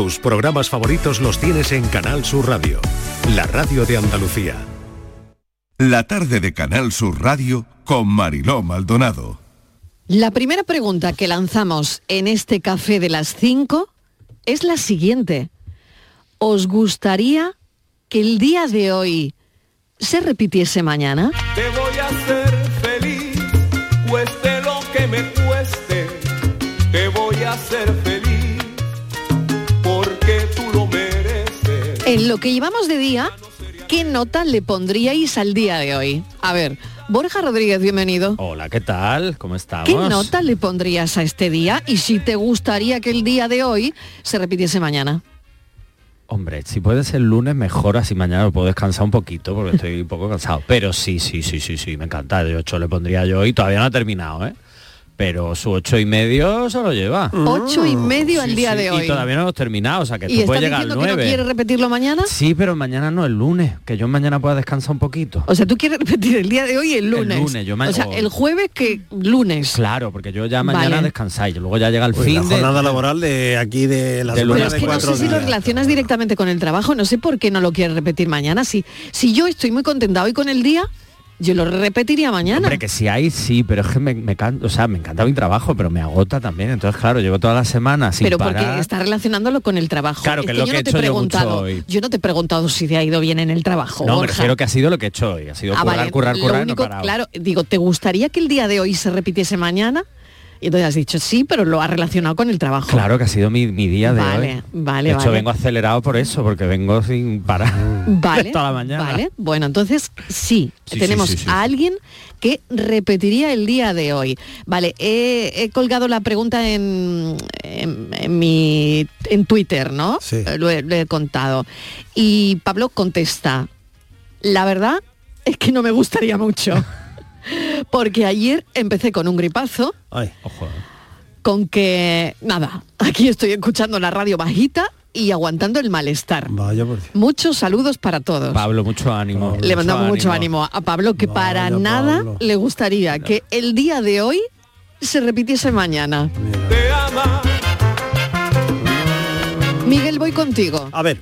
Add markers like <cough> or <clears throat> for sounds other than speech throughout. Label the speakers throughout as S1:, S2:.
S1: Tus programas favoritos los tienes en Canal Sur Radio, la radio de Andalucía.
S2: La tarde de Canal Sur Radio con Mariló Maldonado.
S3: La primera pregunta que lanzamos en este café de las 5 es la siguiente. ¿Os gustaría que el día de hoy se repitiese mañana?
S4: Te voy a hacer
S3: En lo que llevamos de día, ¿qué nota le pondríais al día de hoy? A ver, Borja Rodríguez, bienvenido.
S5: Hola, ¿qué tal? ¿Cómo estamos?
S3: ¿Qué nota le pondrías a este día y si te gustaría que el día de hoy se repitiese mañana?
S5: Hombre, si puede ser lunes, mejor así mañana lo puedo descansar un poquito porque estoy un poco cansado. Pero sí, sí, sí, sí, sí, me encanta. De 8 le pondría yo y todavía no ha terminado, ¿eh? Pero su ocho y medio se lo lleva.
S3: Ocho y medio al día
S5: Sí,
S3: de hoy.
S5: Y todavía no hemos terminado, o sea que
S3: ¿Y
S5: esto puede llegar al
S3: diciendo que no
S5: 9.
S3: quiere repetirlo mañana?
S5: Sí, pero mañana no, el lunes, que yo mañana pueda descansar un poquito.
S3: O sea, tú quieres <laughs> repetir el día de hoy y el lunes.
S5: lunes, yo
S3: o sea, el jueves que lunes.
S5: Claro, porque yo ya mañana
S3: Vale.
S5: descansáis, luego ya llega el
S6: Pues
S5: fin
S6: la
S5: de...
S6: jornada laboral de aquí de la
S5: De
S6: semana
S3: Pero
S5: lunes
S3: es
S6: de
S3: que no
S6: cuatro
S3: sé si lo relacionas directamente con el trabajo, no sé por qué no lo quieres repetir mañana. Si, si yo estoy muy contenta hoy con el día, yo lo repetiría mañana.
S5: Hombre, que si hay, sí, pero es que me, me can- o sea, me encanta mi trabajo, pero me agota también. Entonces, claro, llevo toda la semana sin
S3: pero
S5: parar.
S3: porque está relacionándolo con el trabajo.
S5: Claro, que es lo
S3: yo
S5: que
S3: no
S5: he
S3: te he
S5: hecho yo mucho
S3: preguntado,
S5: hoy.
S3: yo no te he preguntado si te ha ido bien en el trabajo.
S5: No, me
S3: Borja.
S5: refiero que ha sido lo que he hecho hoy. Ha sido
S3: Ah,
S5: currar,
S3: vale,
S5: currar,
S3: lo
S5: currar, no.
S3: Claro, digo, ¿te gustaría que el día de hoy se repitiese mañana? Y entonces has dicho sí, pero lo has relacionado con el trabajo.
S5: Claro que ha sido mi, mi día de
S3: Vale,
S5: hoy.
S3: vale,
S5: De hecho,
S3: vale.
S5: vengo acelerado por eso, porque vengo sin parar
S3: Vale, <laughs>
S5: toda la mañana.
S3: vale. Bueno, entonces sí,
S5: Sí,
S3: tenemos
S5: sí, sí, sí.
S3: a alguien que repetiría el día de hoy. Vale, he, he colgado la pregunta en, en, en mi en Twitter, ¿no?
S6: Sí.
S3: Lo he, lo he contado. Y Pablo contesta, la verdad es que no me gustaría mucho. <laughs> Porque ayer empecé con un gripazo,
S6: Ay,
S5: Ojo.
S3: con que, nada, aquí estoy escuchando la radio bajita y aguantando el malestar.
S6: vaya por Dios.
S3: Muchos saludos para todos.
S5: Pablo, mucho ánimo.
S3: Le mandamos mucho ánimo a Pablo, que para nada
S6: Pablo.
S3: le gustaría que el día de hoy se repitiese mañana. Miguel, voy contigo.
S6: A ver,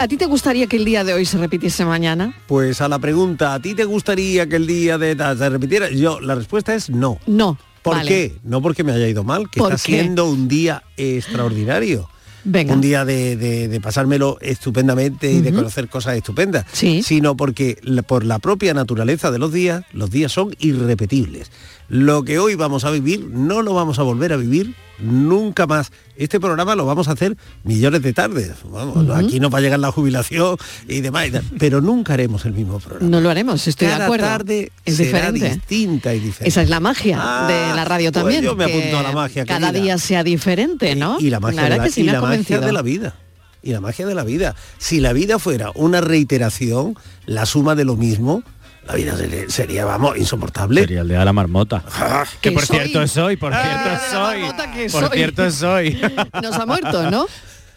S3: ¿A ti te gustaría que el día de hoy se repitiese mañana?
S6: pues a la pregunta, ¿a ti te gustaría que el día de se repitiera? Yo, la respuesta es no.
S3: No.
S6: ¿Por
S3: Vale.
S6: qué? No porque me haya ido mal, que
S3: ¿Por
S6: está
S3: qué?
S6: siendo un día extraordinario.
S3: Venga.
S6: Un día de, de- de pasármelo estupendamente y de conocer cosas estupendas.
S3: Sí.
S6: Sino porque por la propia naturaleza de los días, los días son irrepetibles. Lo que hoy vamos a vivir no lo vamos a volver a vivir nunca más. Este programa lo vamos a hacer millones de tardes. Vamos, Aquí nos va a llegar la jubilación y demás, pero nunca haremos el mismo programa.
S3: No lo haremos, estoy
S6: Cada
S3: de acuerdo.
S6: tarde
S3: es
S6: será
S3: diferente.
S6: distinta y diferente.
S3: Esa es la magia
S6: Ah,
S3: de la radio
S6: pues
S3: también.
S6: yo me
S3: que
S6: apunto a la magia,
S3: Cada día sea diferente, ¿no?
S6: Y la magia,
S3: verdad
S6: de la,
S3: que sí
S6: y la magia de la vida. Y la magia de la vida. Si la vida fuera una reiteración, la suma de lo mismo, la vida sería, sería, vamos, insoportable.
S5: Sería el día de la marmota.
S3: Que
S5: que por
S3: soy.
S5: cierto es hoy, por
S3: Ah,
S5: cierto es hoy. Por
S3: soy.
S5: cierto es hoy. <laughs>
S3: Nos ha muerto, ¿no?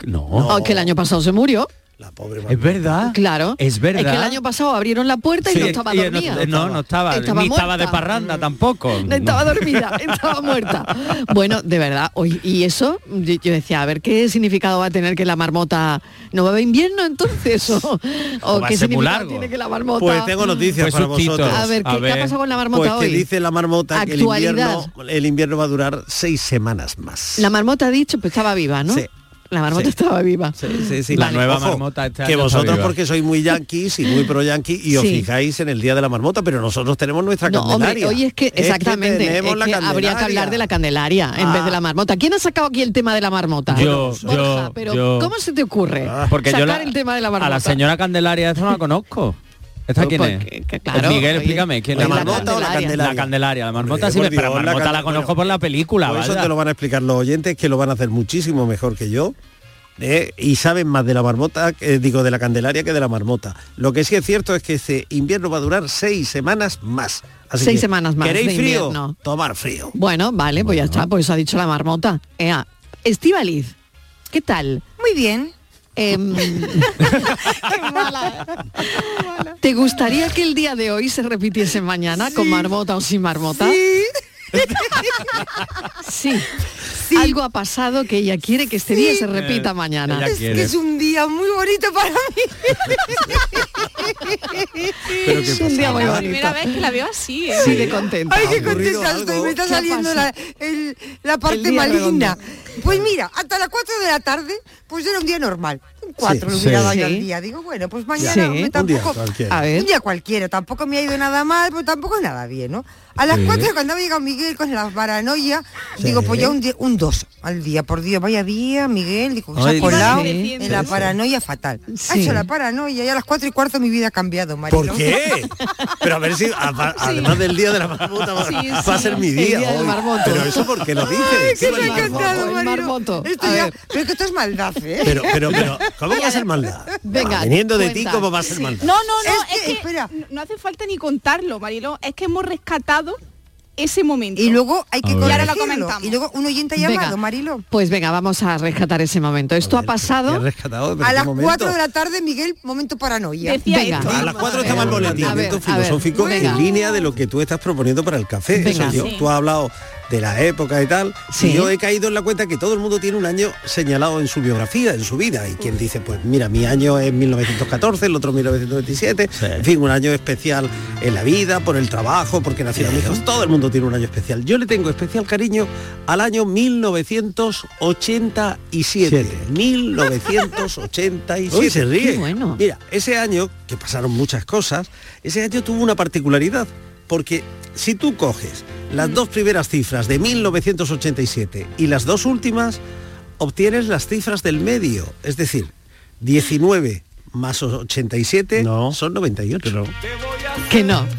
S5: No,
S3: Oh, que el año pasado se murió.
S6: La pobre
S5: es verdad.
S3: Claro.
S5: Es verdad.
S3: Es que el año pasado abrieron la puerta y
S5: Sí,
S3: no estaba
S5: no-
S3: dormida.
S5: No, no estaba,
S3: Estaba
S5: ni estaba de
S3: muerta.
S5: parranda tampoco.
S3: No estaba dormida, <laughs> estaba muerta. Bueno, de verdad, hoy y eso, yo decía, a ver qué significado va a tener que la marmota no va a haber invierno entonces o, <laughs> o
S5: a
S3: qué significado
S5: largo.
S3: tiene que la marmota.
S6: Pues tengo noticias
S5: Pues
S6: para
S5: sustito.
S6: vosotros.
S3: a ver, ¿qué,
S5: A
S3: qué ha pasado con la marmota
S6: Pues que
S3: hoy?
S6: dice la marmota que el invierno, el invierno va a durar seis semanas más.
S3: La marmota ha dicho, pues estaba viva, ¿no?
S6: Sí.
S3: La marmota
S6: Sí.
S3: estaba viva.
S6: Sí, sí, sí.
S5: La nueva marmota este
S6: que
S5: está
S6: vosotros
S5: viva.
S6: porque sois muy yanquis y muy pro yanqui y os fijáis en el día de la marmota, pero nosotros tenemos nuestra
S3: No, hombre,
S6: candelaria.
S3: hoy es que exactamente,
S6: tenemos
S3: es
S6: la
S3: que habría que hablar de la Candelaria en
S6: Ah.
S3: vez de la marmota. ¿Quién ha sacado aquí el tema de la marmota?
S5: Yo,
S3: Borja,
S5: yo,
S3: pero
S5: yo.
S3: ¿cómo se te ocurre
S5: Porque
S3: sacar
S5: yo la-
S3: el tema de la marmota?
S5: a la señora Candelaria esta no la conozco. ¿Esta quién es?
S3: porque- que claro,
S5: Miguel,
S3: oye,
S5: explícame, ¿quién
S6: ¿La
S5: es?
S6: marmota o la Candelaria?
S5: La Candelaria, la marmota sí,
S6: por
S5: pero la
S6: Dios, la
S5: marmota la,
S6: can-
S5: conozco
S6: bueno,
S5: por la película,
S6: Pues eso te lo van a explicar los oyentes que lo van a hacer muchísimo mejor que yo. ¿eh? y saben más de la marmota, eh, digo, de la Candelaria que de la marmota. Lo que sí es cierto es que este invierno va a durar seis semanas más. Así
S3: Seis
S6: que,
S3: semanas más
S6: ¿Queréis
S3: de
S6: frío?
S3: invierno.
S6: Tomar frío.
S3: Bueno, vale, pues ya está, pues ha dicho la marmota. Ea, Estivaliz, ¿qué tal?
S7: Muy bien.
S3: Em, <laughs> ¿Te gustaría que el día de hoy se repitiese mañana con marmota o sin marmota? Sí. Algo ha pasado que ella quiere que este día se repita mañana.
S5: Ella
S7: Es
S5: quiere.
S7: que es un día muy bonito para mí.
S6: Pero
S3: Es un día muy bonito.
S8: Primera vez que la veo así, ¿eh?
S3: Sigue contenta.
S7: Ay, qué
S6: ¿Ha ocurrido
S7: contenta estoy, me está
S3: ¿Qué ha
S7: saliendo la, el- la parte maligna.
S3: redondo.
S7: Pues mira, hasta las 4 de la tarde, pues era un día normal. 4
S6: Sí,
S7: lo hubiera
S6: sí.
S7: dado yo al día. Digo, bueno, pues mañana
S3: Sí.
S7: me
S3: Un
S6: Un día
S7: tampoco...
S6: cualquiera.
S3: A ver.
S7: Un día cualquiera, tampoco me ha ido nada mal, pero tampoco nada bien, ¿no? A las
S6: Sí.
S7: 4 cuando había llegado Miguel con la paranoia, digo, pues ya un, día- un 2 al día, por Dios, vaya día, Miguel, digo, se ha colado
S3: sí,
S7: en la paranoia fatal. Ha hecho la paranoia y a las 4 y cuarto mi vida ha cambiado, Marilo.
S6: ¿Por qué? Pero a ver si, a- además del día de la marmota, va, a ser mi
S3: El
S6: día.
S3: día
S6: hoy. Pero eso porque lo dices.
S7: Ay, que me ha encantado. Esto
S3: A
S7: ya- pero es que esto es maldad, ¿eh?
S6: Pero, pero, pero, ¿cómo va a ser maldad?
S3: Venga,
S6: Viniendo de ti. ¿cómo va a ser
S3: Sí.
S6: maldad?
S8: No, no, no,
S7: Es
S8: es,
S7: que,
S8: que,
S7: espera.
S8: no- hace falta ni contarlo, Marilo, es que hemos rescatado ese momento.
S7: Y luego hay que
S5: ver.
S8: Ahora lo comentamos.
S7: Y luego un oyente ha
S3: Venga,
S7: llamado, Marilo.
S3: Pues venga, vamos a rescatar ese momento. Esto ha
S6: ¿Qué
S3: pasado.
S7: A
S6: qué
S7: las
S6: momento?
S7: 4 de la tarde, Miguel, momento paranoia.
S8: Decía
S3: Venga.
S8: esto.
S6: A las 4 estaba el boletín,
S3: ver, ver,
S6: filosófico
S3: venga.
S6: en línea de lo que tú estás proponiendo para el café.
S3: Venga.
S6: Eso yo,
S8: Sí.
S6: Tú has hablado de la época y tal.
S3: Sí.
S6: Y yo he caído en la cuenta que todo el mundo tiene un año señalado en su biografía, en su vida. Y quien dice, pues mira, mi año es 1914, el otro 1927. En fin, un año especial en la vida, por el trabajo, porque nacieron hijos. Todo el mundo tiene un año especial. Yo le tengo especial cariño al año 1987. 1987. Hoy se ríe.
S3: Qué bueno.
S6: Mira, ese año, que pasaron muchas cosas, ese año tuvo una particularidad, porque si tú coges las dos primeras cifras de 1987 y las dos últimas, obtienes las cifras del medio, es decir, 19 más 87 No. son 98.
S3: Que no. <laughs>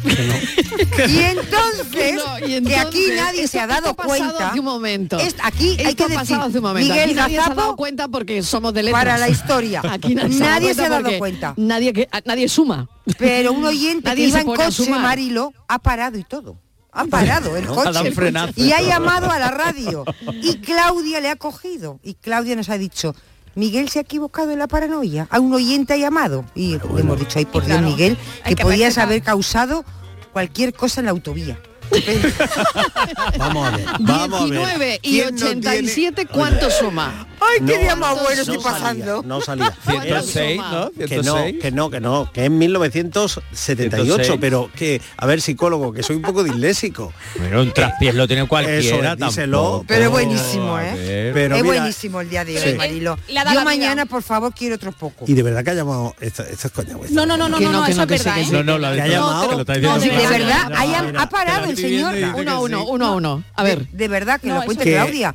S7: Y entonces,
S3: No, y
S7: que aquí nadie se ha dado cuenta.
S3: hace un momento.
S7: Es- aquí hay que
S3: ha
S7: decir,
S3: hace un momento.
S7: Miguel
S3: Aquí nadie se ha dado cuenta porque somos de letras.
S7: para la historia. <laughs>
S3: Aquí nadie,
S7: Nadie se ha dado cuenta.
S3: Nadie, que, a- nadie suma.
S7: Pero un oyente <laughs>
S3: Nadie
S7: que iba en coche. Marilo, ha parado y todo. Ha parado el coche y
S5: y
S7: ha llamado a la radio. Y Claudia le ha cogido. Y Claudia nos ha dicho, Miguel se ha equivocado en la paranoia. A un oyente ha llamado. Y le hemos dicho, ay por Dios,
S8: claro,
S7: Miguel, que
S8: que
S7: podías
S8: respetar.
S7: haber causado cualquier cosa en la autovía. <laughs>
S6: Vamos a ver, vamos a ver.
S3: 19 y
S6: ¿Quién no tiene-
S3: 87, ¿cuánto suma?
S7: Ay, qué
S6: No,
S7: día más bueno
S6: no
S7: estoy
S6: salía,
S7: pasando.
S6: No salía. <laughs>
S5: 106, ¿no?
S6: Que no,
S5: 106.
S6: que no, que no, que es 1978,
S5: 106.
S6: pero que, a ver, psicólogo, que soy un poco disléxico.
S5: Pero un traspiés lo tiene cualquiera
S6: Eso es, díselo.
S5: tampoco.
S7: Pero es buenísimo, ¿eh?
S6: Pero
S7: es
S6: mira,
S7: buenísimo el día de
S8: Sí.
S7: hoy, Marilo.
S8: Dado
S7: Yo
S8: la vida.
S7: mañana, por favor, quiero otro poco.
S6: Y de verdad que ha llamado, esto, esto es coña.
S8: No, no, no, no, no,
S3: no,
S8: no, eso
S3: no,
S8: es
S3: sí,
S8: verdad, ¿eh?
S3: sí.
S5: No, no, lo ha
S6: llamado.
S8: No, de
S7: verdad,
S5: No,
S7: ha parado el señor.
S3: Uno a
S5: sí.
S3: uno, uno a uno. A ver.
S7: De, verdad que
S8: No,
S7: lo cuente Claudia.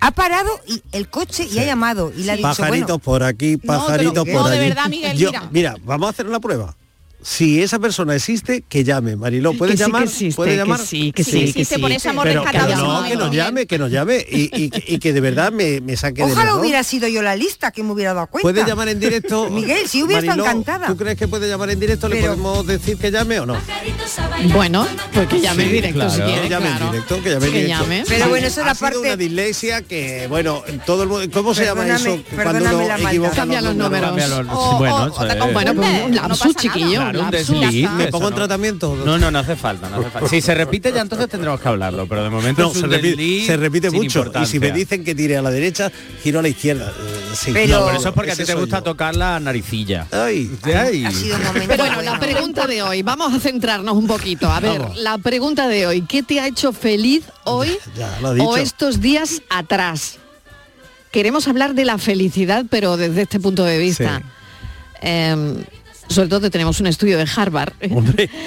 S7: Ha parado y el coche y ha llamado y le ha dicho,
S6: Pajaritos
S7: bueno,
S6: por aquí, pajaritos por
S7: no,
S8: de
S6: allí.
S8: verdad, Miguel,
S6: Yo-
S8: mira.
S6: mira, vamos a hacer una prueba. Si esa persona existe, que llame. Mariló, ¿puedes
S3: Que sí,
S6: llamar?
S3: que existe,
S6: ¿Puedes
S3: que
S6: llamar?
S3: sí, que
S8: Sí,
S3: sí,
S8: sí,
S3: que
S8: sí,
S3: sí.
S8: por hemos
S6: Pero,
S8: rescatado
S6: pero
S8: ese
S6: no, que nos llame, que nos llame y, y- y que de verdad me, me saque de
S7: ojalá hubiera sido yo la lista que me hubiera dado cuenta.
S6: ¿Puede llamar en directo? <laughs>
S7: Miguel, si hubiera estado encantada.
S6: ¿Tú crees que puede llamar en directo? ¿Le
S7: Pero-
S6: podemos decir que llame o no?
S3: Bueno, pues que llame
S5: Sí,
S3: en directo si quiere,
S6: Que llame
S3: claro.
S6: en directo, que llame en directo.
S3: llame.
S7: Pero
S6: Sí,
S7: bueno, eso es
S6: ha
S7: la
S6: sido
S7: parte-
S6: una dislexia que, bueno, todo el mundo... ¿Cómo se llama eso? Cuando uno equivoca
S3: Cambia los números.
S5: Cambia los-
S8: O-
S5: bueno,
S3: pues un lapsus, chiquillo.
S5: Claro, un
S3: lapsus.
S5: desliz.
S6: ¿Me pongo en tratamiento?
S5: No, no, no hace falta, no hace falta. Si se repite ya entonces tendremos que hablarlo, pero de momento
S6: No,
S5: es un
S6: se repite,
S5: desliz
S6: se repite
S5: sin
S6: mucho. Y si me dicen que tire a la derecha, giro a la izquierda. Eh, sí.
S7: Pero-
S5: No, pero eso es porque a ti te gusta
S6: yo.
S5: tocar la naricilla.
S6: Ay,
S5: Ay.
S7: Ha sido un momento
S3: Bueno, la pregunta de hoy, vamos a centrarnos un poquito. A ver,
S6: Vamos.
S3: la pregunta de hoy, ¿qué te ha hecho feliz hoy
S6: Ya, lo ha dicho.
S3: o estos días atrás? Queremos hablar de la felicidad, pero desde este punto de vista.
S6: Sí.
S3: Em, sobre todo tenemos un estudio de Harvard <laughs>
S6: hombre. <laughs>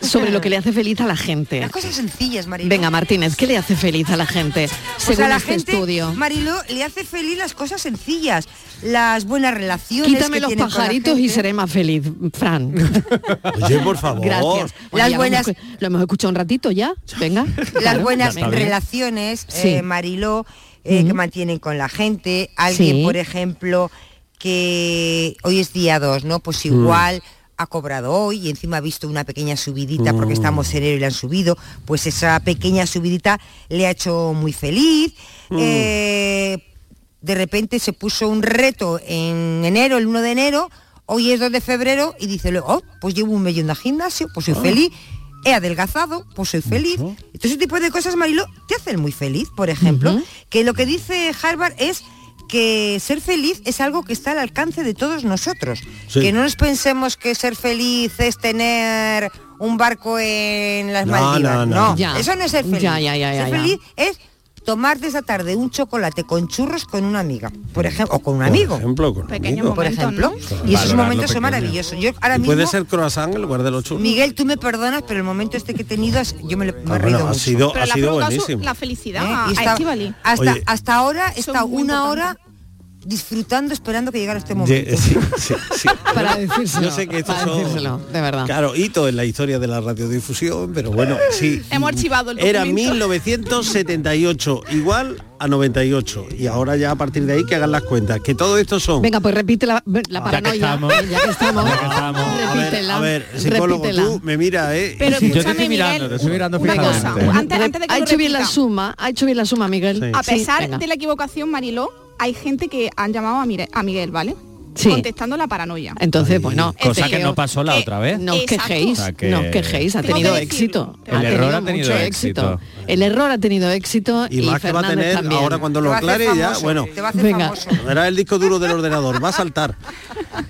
S3: sobre lo que le hace feliz a la gente.
S7: Las cosas sencillas, Marilo.
S3: Venga, Martínez, ¿qué le hace feliz a la gente?
S7: Pues
S3: según
S7: a la
S3: este
S7: gente,
S3: estudio.
S7: Mariló, le hace feliz las cosas sencillas, las buenas relaciones.
S3: Quítame
S7: que
S3: los pajaritos y seré más feliz, Fran. <laughs>
S6: Oye, por favor.
S3: Gracias.
S7: Las buenas-
S3: hemos- Lo hemos escuchado un ratito ya. Venga.
S7: Las
S3: Claro.
S7: buenas relaciones,
S3: Sí.
S7: eh, Mariló, eh, que
S3: Ujú.
S7: mantienen con la gente. Alguien,
S3: Sí.
S7: por ejemplo, que hoy es día 2, ¿no? Pues igual ha cobrado hoy y encima ha visto una pequeña subidita porque estamos en enero y le han subido, pues esa pequeña subidita le ha hecho muy feliz. Eh, de repente se puso un reto en enero, el 1 de enero, hoy es 2 de febrero y dice, oh, pues llevo un millón de gimnasio, pues soy feliz. he adelgazado, pues soy feliz. Todo ese tipo de cosas, Marilo, te hacen muy feliz, por ejemplo. Que lo que dice Harvard es que ser feliz es algo que está al alcance de todos nosotros.
S6: Sí.
S7: Que no nos pensemos que ser feliz es tener un barco en las
S6: No,
S7: Maldivas.
S6: no, no.
S3: Ya.
S7: eso no es ser feliz.
S3: Ya, ya, ya, ya,
S7: ser
S3: ya.
S7: feliz es tomarte esa tarde un chocolate con churros con una amiga, por ejemplo, o con un amigo.
S6: Por ejemplo, con
S8: Pequeños
S6: amigo.
S7: por ejemplo.
S8: ¿no?
S7: Y esos momentos son
S5: pequeño.
S7: maravillosos. Yo ahora mismo,
S6: puede ser croissant en lugar de los churros.
S7: Miguel, tú me perdonas, pero el momento este que he tenido, es- yo me, lo- me
S6: Ah,
S7: he reído
S6: bueno, ha
S7: mucho.
S6: sido,
S8: Pero
S6: ha sido
S8: su-
S6: buenísimo.
S8: la felicidad
S7: ¿Eh? está- hasta,
S6: Oye.
S7: hasta ahora he
S8: Eso es
S7: estado
S8: muy
S7: una
S8: importante.
S7: hora disfrutando, esperando que llegara este momento.
S6: Sí, sí, sí. <laughs>
S3: Para decírselo.
S6: Yo sé que estos
S3: para
S6: son,
S3: decírselo, de verdad.
S6: Claro, hito en la historia de la radiodifusión, pero bueno, <laughs> sí.
S8: Hemos archivado el
S6: Era
S8: documento.
S6: 1978, igual a 98. Y ahora ya a partir de ahí que hagan las cuentas. Que todo esto son...
S3: Venga, pues repite la, la
S5: Ya que
S3: paranoia.
S5: estamos. <laughs>
S3: Ya que estamos.
S5: Ya que estamos.
S6: a ver,
S3: Repítela.
S6: a ver, psicólogo,
S3: repítela.
S6: tú me mira, ¿eh?
S8: Pero
S6: Sí.
S5: Yo te estoy mirando,
S8: Miguel,
S5: te estoy mirando
S8: cosa,
S5: fijamente.
S8: antes, antes de que
S3: ha hecho bien la suma, ha hecho bien la suma, Miguel.
S6: Sí.
S8: A pesar de la equivocación, Mariló, hay gente que han llamado a, Miguel, ¿vale?
S3: Sí.
S8: Contestando la paranoia.
S3: Entonces, bueno,
S5: Cosa
S3: este
S5: que no pasó la
S8: eh,
S5: otra vez.
S3: No os quejéis,
S5: O sea que-
S3: no os quejéis, ha tenido éxito.
S8: El
S3: ha
S5: error
S3: tenido
S5: ha tenido
S3: mucho
S5: éxito.
S3: El error ha tenido éxito
S6: Y más que va a tener
S3: también.
S6: ahora cuando lo aclare ya, bueno.
S7: Te va a hacer
S3: Venga.
S7: famoso.
S6: Verá el disco duro del ordenador, va a saltar.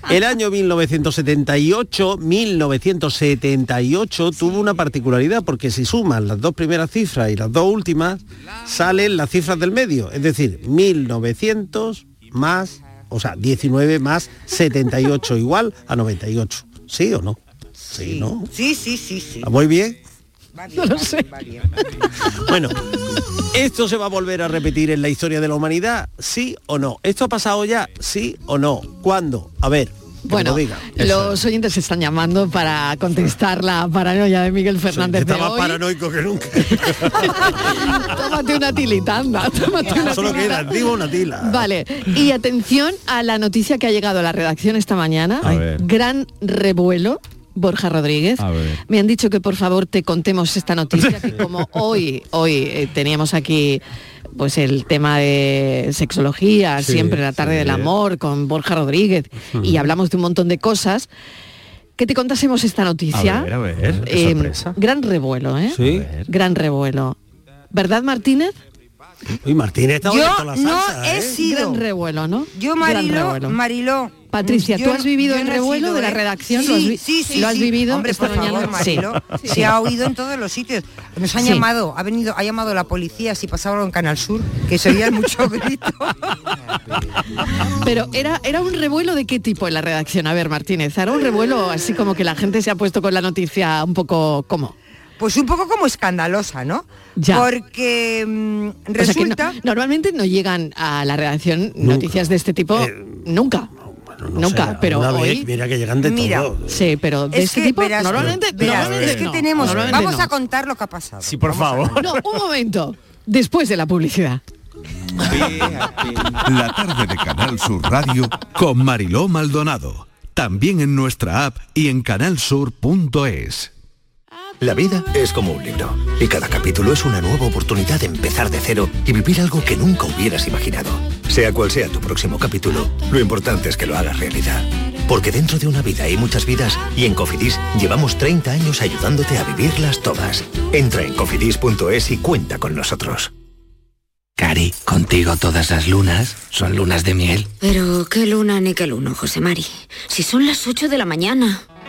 S6: El año 1978, 1978 tuvo una particularidad porque si suman las dos primeras cifras y las dos últimas, salen las cifras del medio, es decir, 1900 más, o sea, 19 más 78 <laughs> igual a 98. ¿Sí o no? Sí, ¿no?
S7: Sí, sí, sí, sí.
S6: ¿Voy bien?
S7: Va bien, va bien, va <laughs> bien.
S6: Bueno, ¿esto se va a volver a repetir en la historia de la humanidad? ¿Sí o no? ¿Esto ha pasado ya? ¿Sí o no? ¿Cuándo? A ver,
S3: Bueno,
S6: lo diga.
S3: los oyentes se están llamando para contestar la paranoia de Miguel Fernández
S6: Está
S3: de
S6: más
S3: hoy.
S6: paranoico que nunca. <laughs>
S3: tómate una tilita, anda, tómate una
S6: Solo queda, digo una tila.
S3: Vale, y atención a la noticia que ha llegado a la redacción esta mañana.
S5: A ver.
S3: Gran revuelo. Borja Rodríguez. Me han dicho que por favor te contemos esta noticia que <laughs> como hoy, hoy eh, teníamos aquí pues el tema de sexología,
S6: Sí,
S3: siempre la tarde
S6: sí.
S3: del amor con Borja Rodríguez y hablamos de un montón de cosas. Que te contásemos esta noticia.
S5: A ver, a ver, qué
S3: Eh,
S5: sorpresa.
S3: gran revuelo, ¿eh?
S6: Sí.
S3: Gran revuelo. ¿Verdad, Martínez?
S6: Uy, Martínez está
S7: Yo
S6: la
S7: no he
S6: ¿eh?
S7: sido.
S3: Gran revuelo, ¿no?
S7: Yo, Marilo. Mariló.
S3: Patricia,
S7: yo
S3: ¿tú has vivido el revuelo de la
S7: ¿eh?
S3: redacción?
S7: Sí,
S3: ¿Lo has vi-
S7: sí, sí,
S3: lo has
S7: sí.
S3: vivido
S7: Hombre, por favor,
S3: Sí.
S7: Marilo.
S3: Sí.
S7: Se ha oído en todos los sitios. Nos han
S3: Sí.
S7: llamado, ha venido, ha llamado la policía si pasaba en Canal Sur, que se oían mucho <laughs> grito.
S3: Pero era, era un revuelo de qué tipo en la redacción? A ver, Martínez, era un revuelo así como que la gente se ha puesto con la noticia un poco como.
S7: Pues un poco como escandalosa, ¿no?
S3: Ya.
S7: Porque mm,
S3: O sea que no-
S7: resulta...
S3: normalmente no llegan a la redacción noticias de este tipo nunca.
S6: No
S3: nunca,
S6: sé,
S3: pero
S6: una
S3: hoy.
S6: vez, mira que llegan de
S7: Mira,
S6: todo.
S3: Sí, pero de
S7: es
S3: este
S7: que,
S3: tipo
S7: verás,
S3: normalmente,
S7: verás,
S3: normalmente
S7: es que
S3: no,
S7: tenemos...
S3: normalmente
S7: Vamos
S3: no.
S7: a contar lo que ha pasado.
S5: Sí, por
S7: Vamos
S5: favor.
S3: No, un momento. Después de la publicidad. <laughs>
S2: La tarde de Canal Sur Radio con Mariló Maldonado. También en nuestra app y en canalsur.es.
S9: La vida es como un libro y cada capítulo es una nueva oportunidad de empezar de cero y vivir algo que nunca hubieras imaginado. Sea cual sea tu próximo capítulo, lo importante es que lo hagas realidad. Porque dentro de una vida hay muchas vidas y en Cofidis llevamos 30 años ayudándote a vivirlas todas. Entra en cofidis.es y cuenta con nosotros.
S10: Cari, contigo todas las lunas son lunas de miel.
S11: Pero qué luna ni qué luno, José Mari. Si son las 8 de la mañana.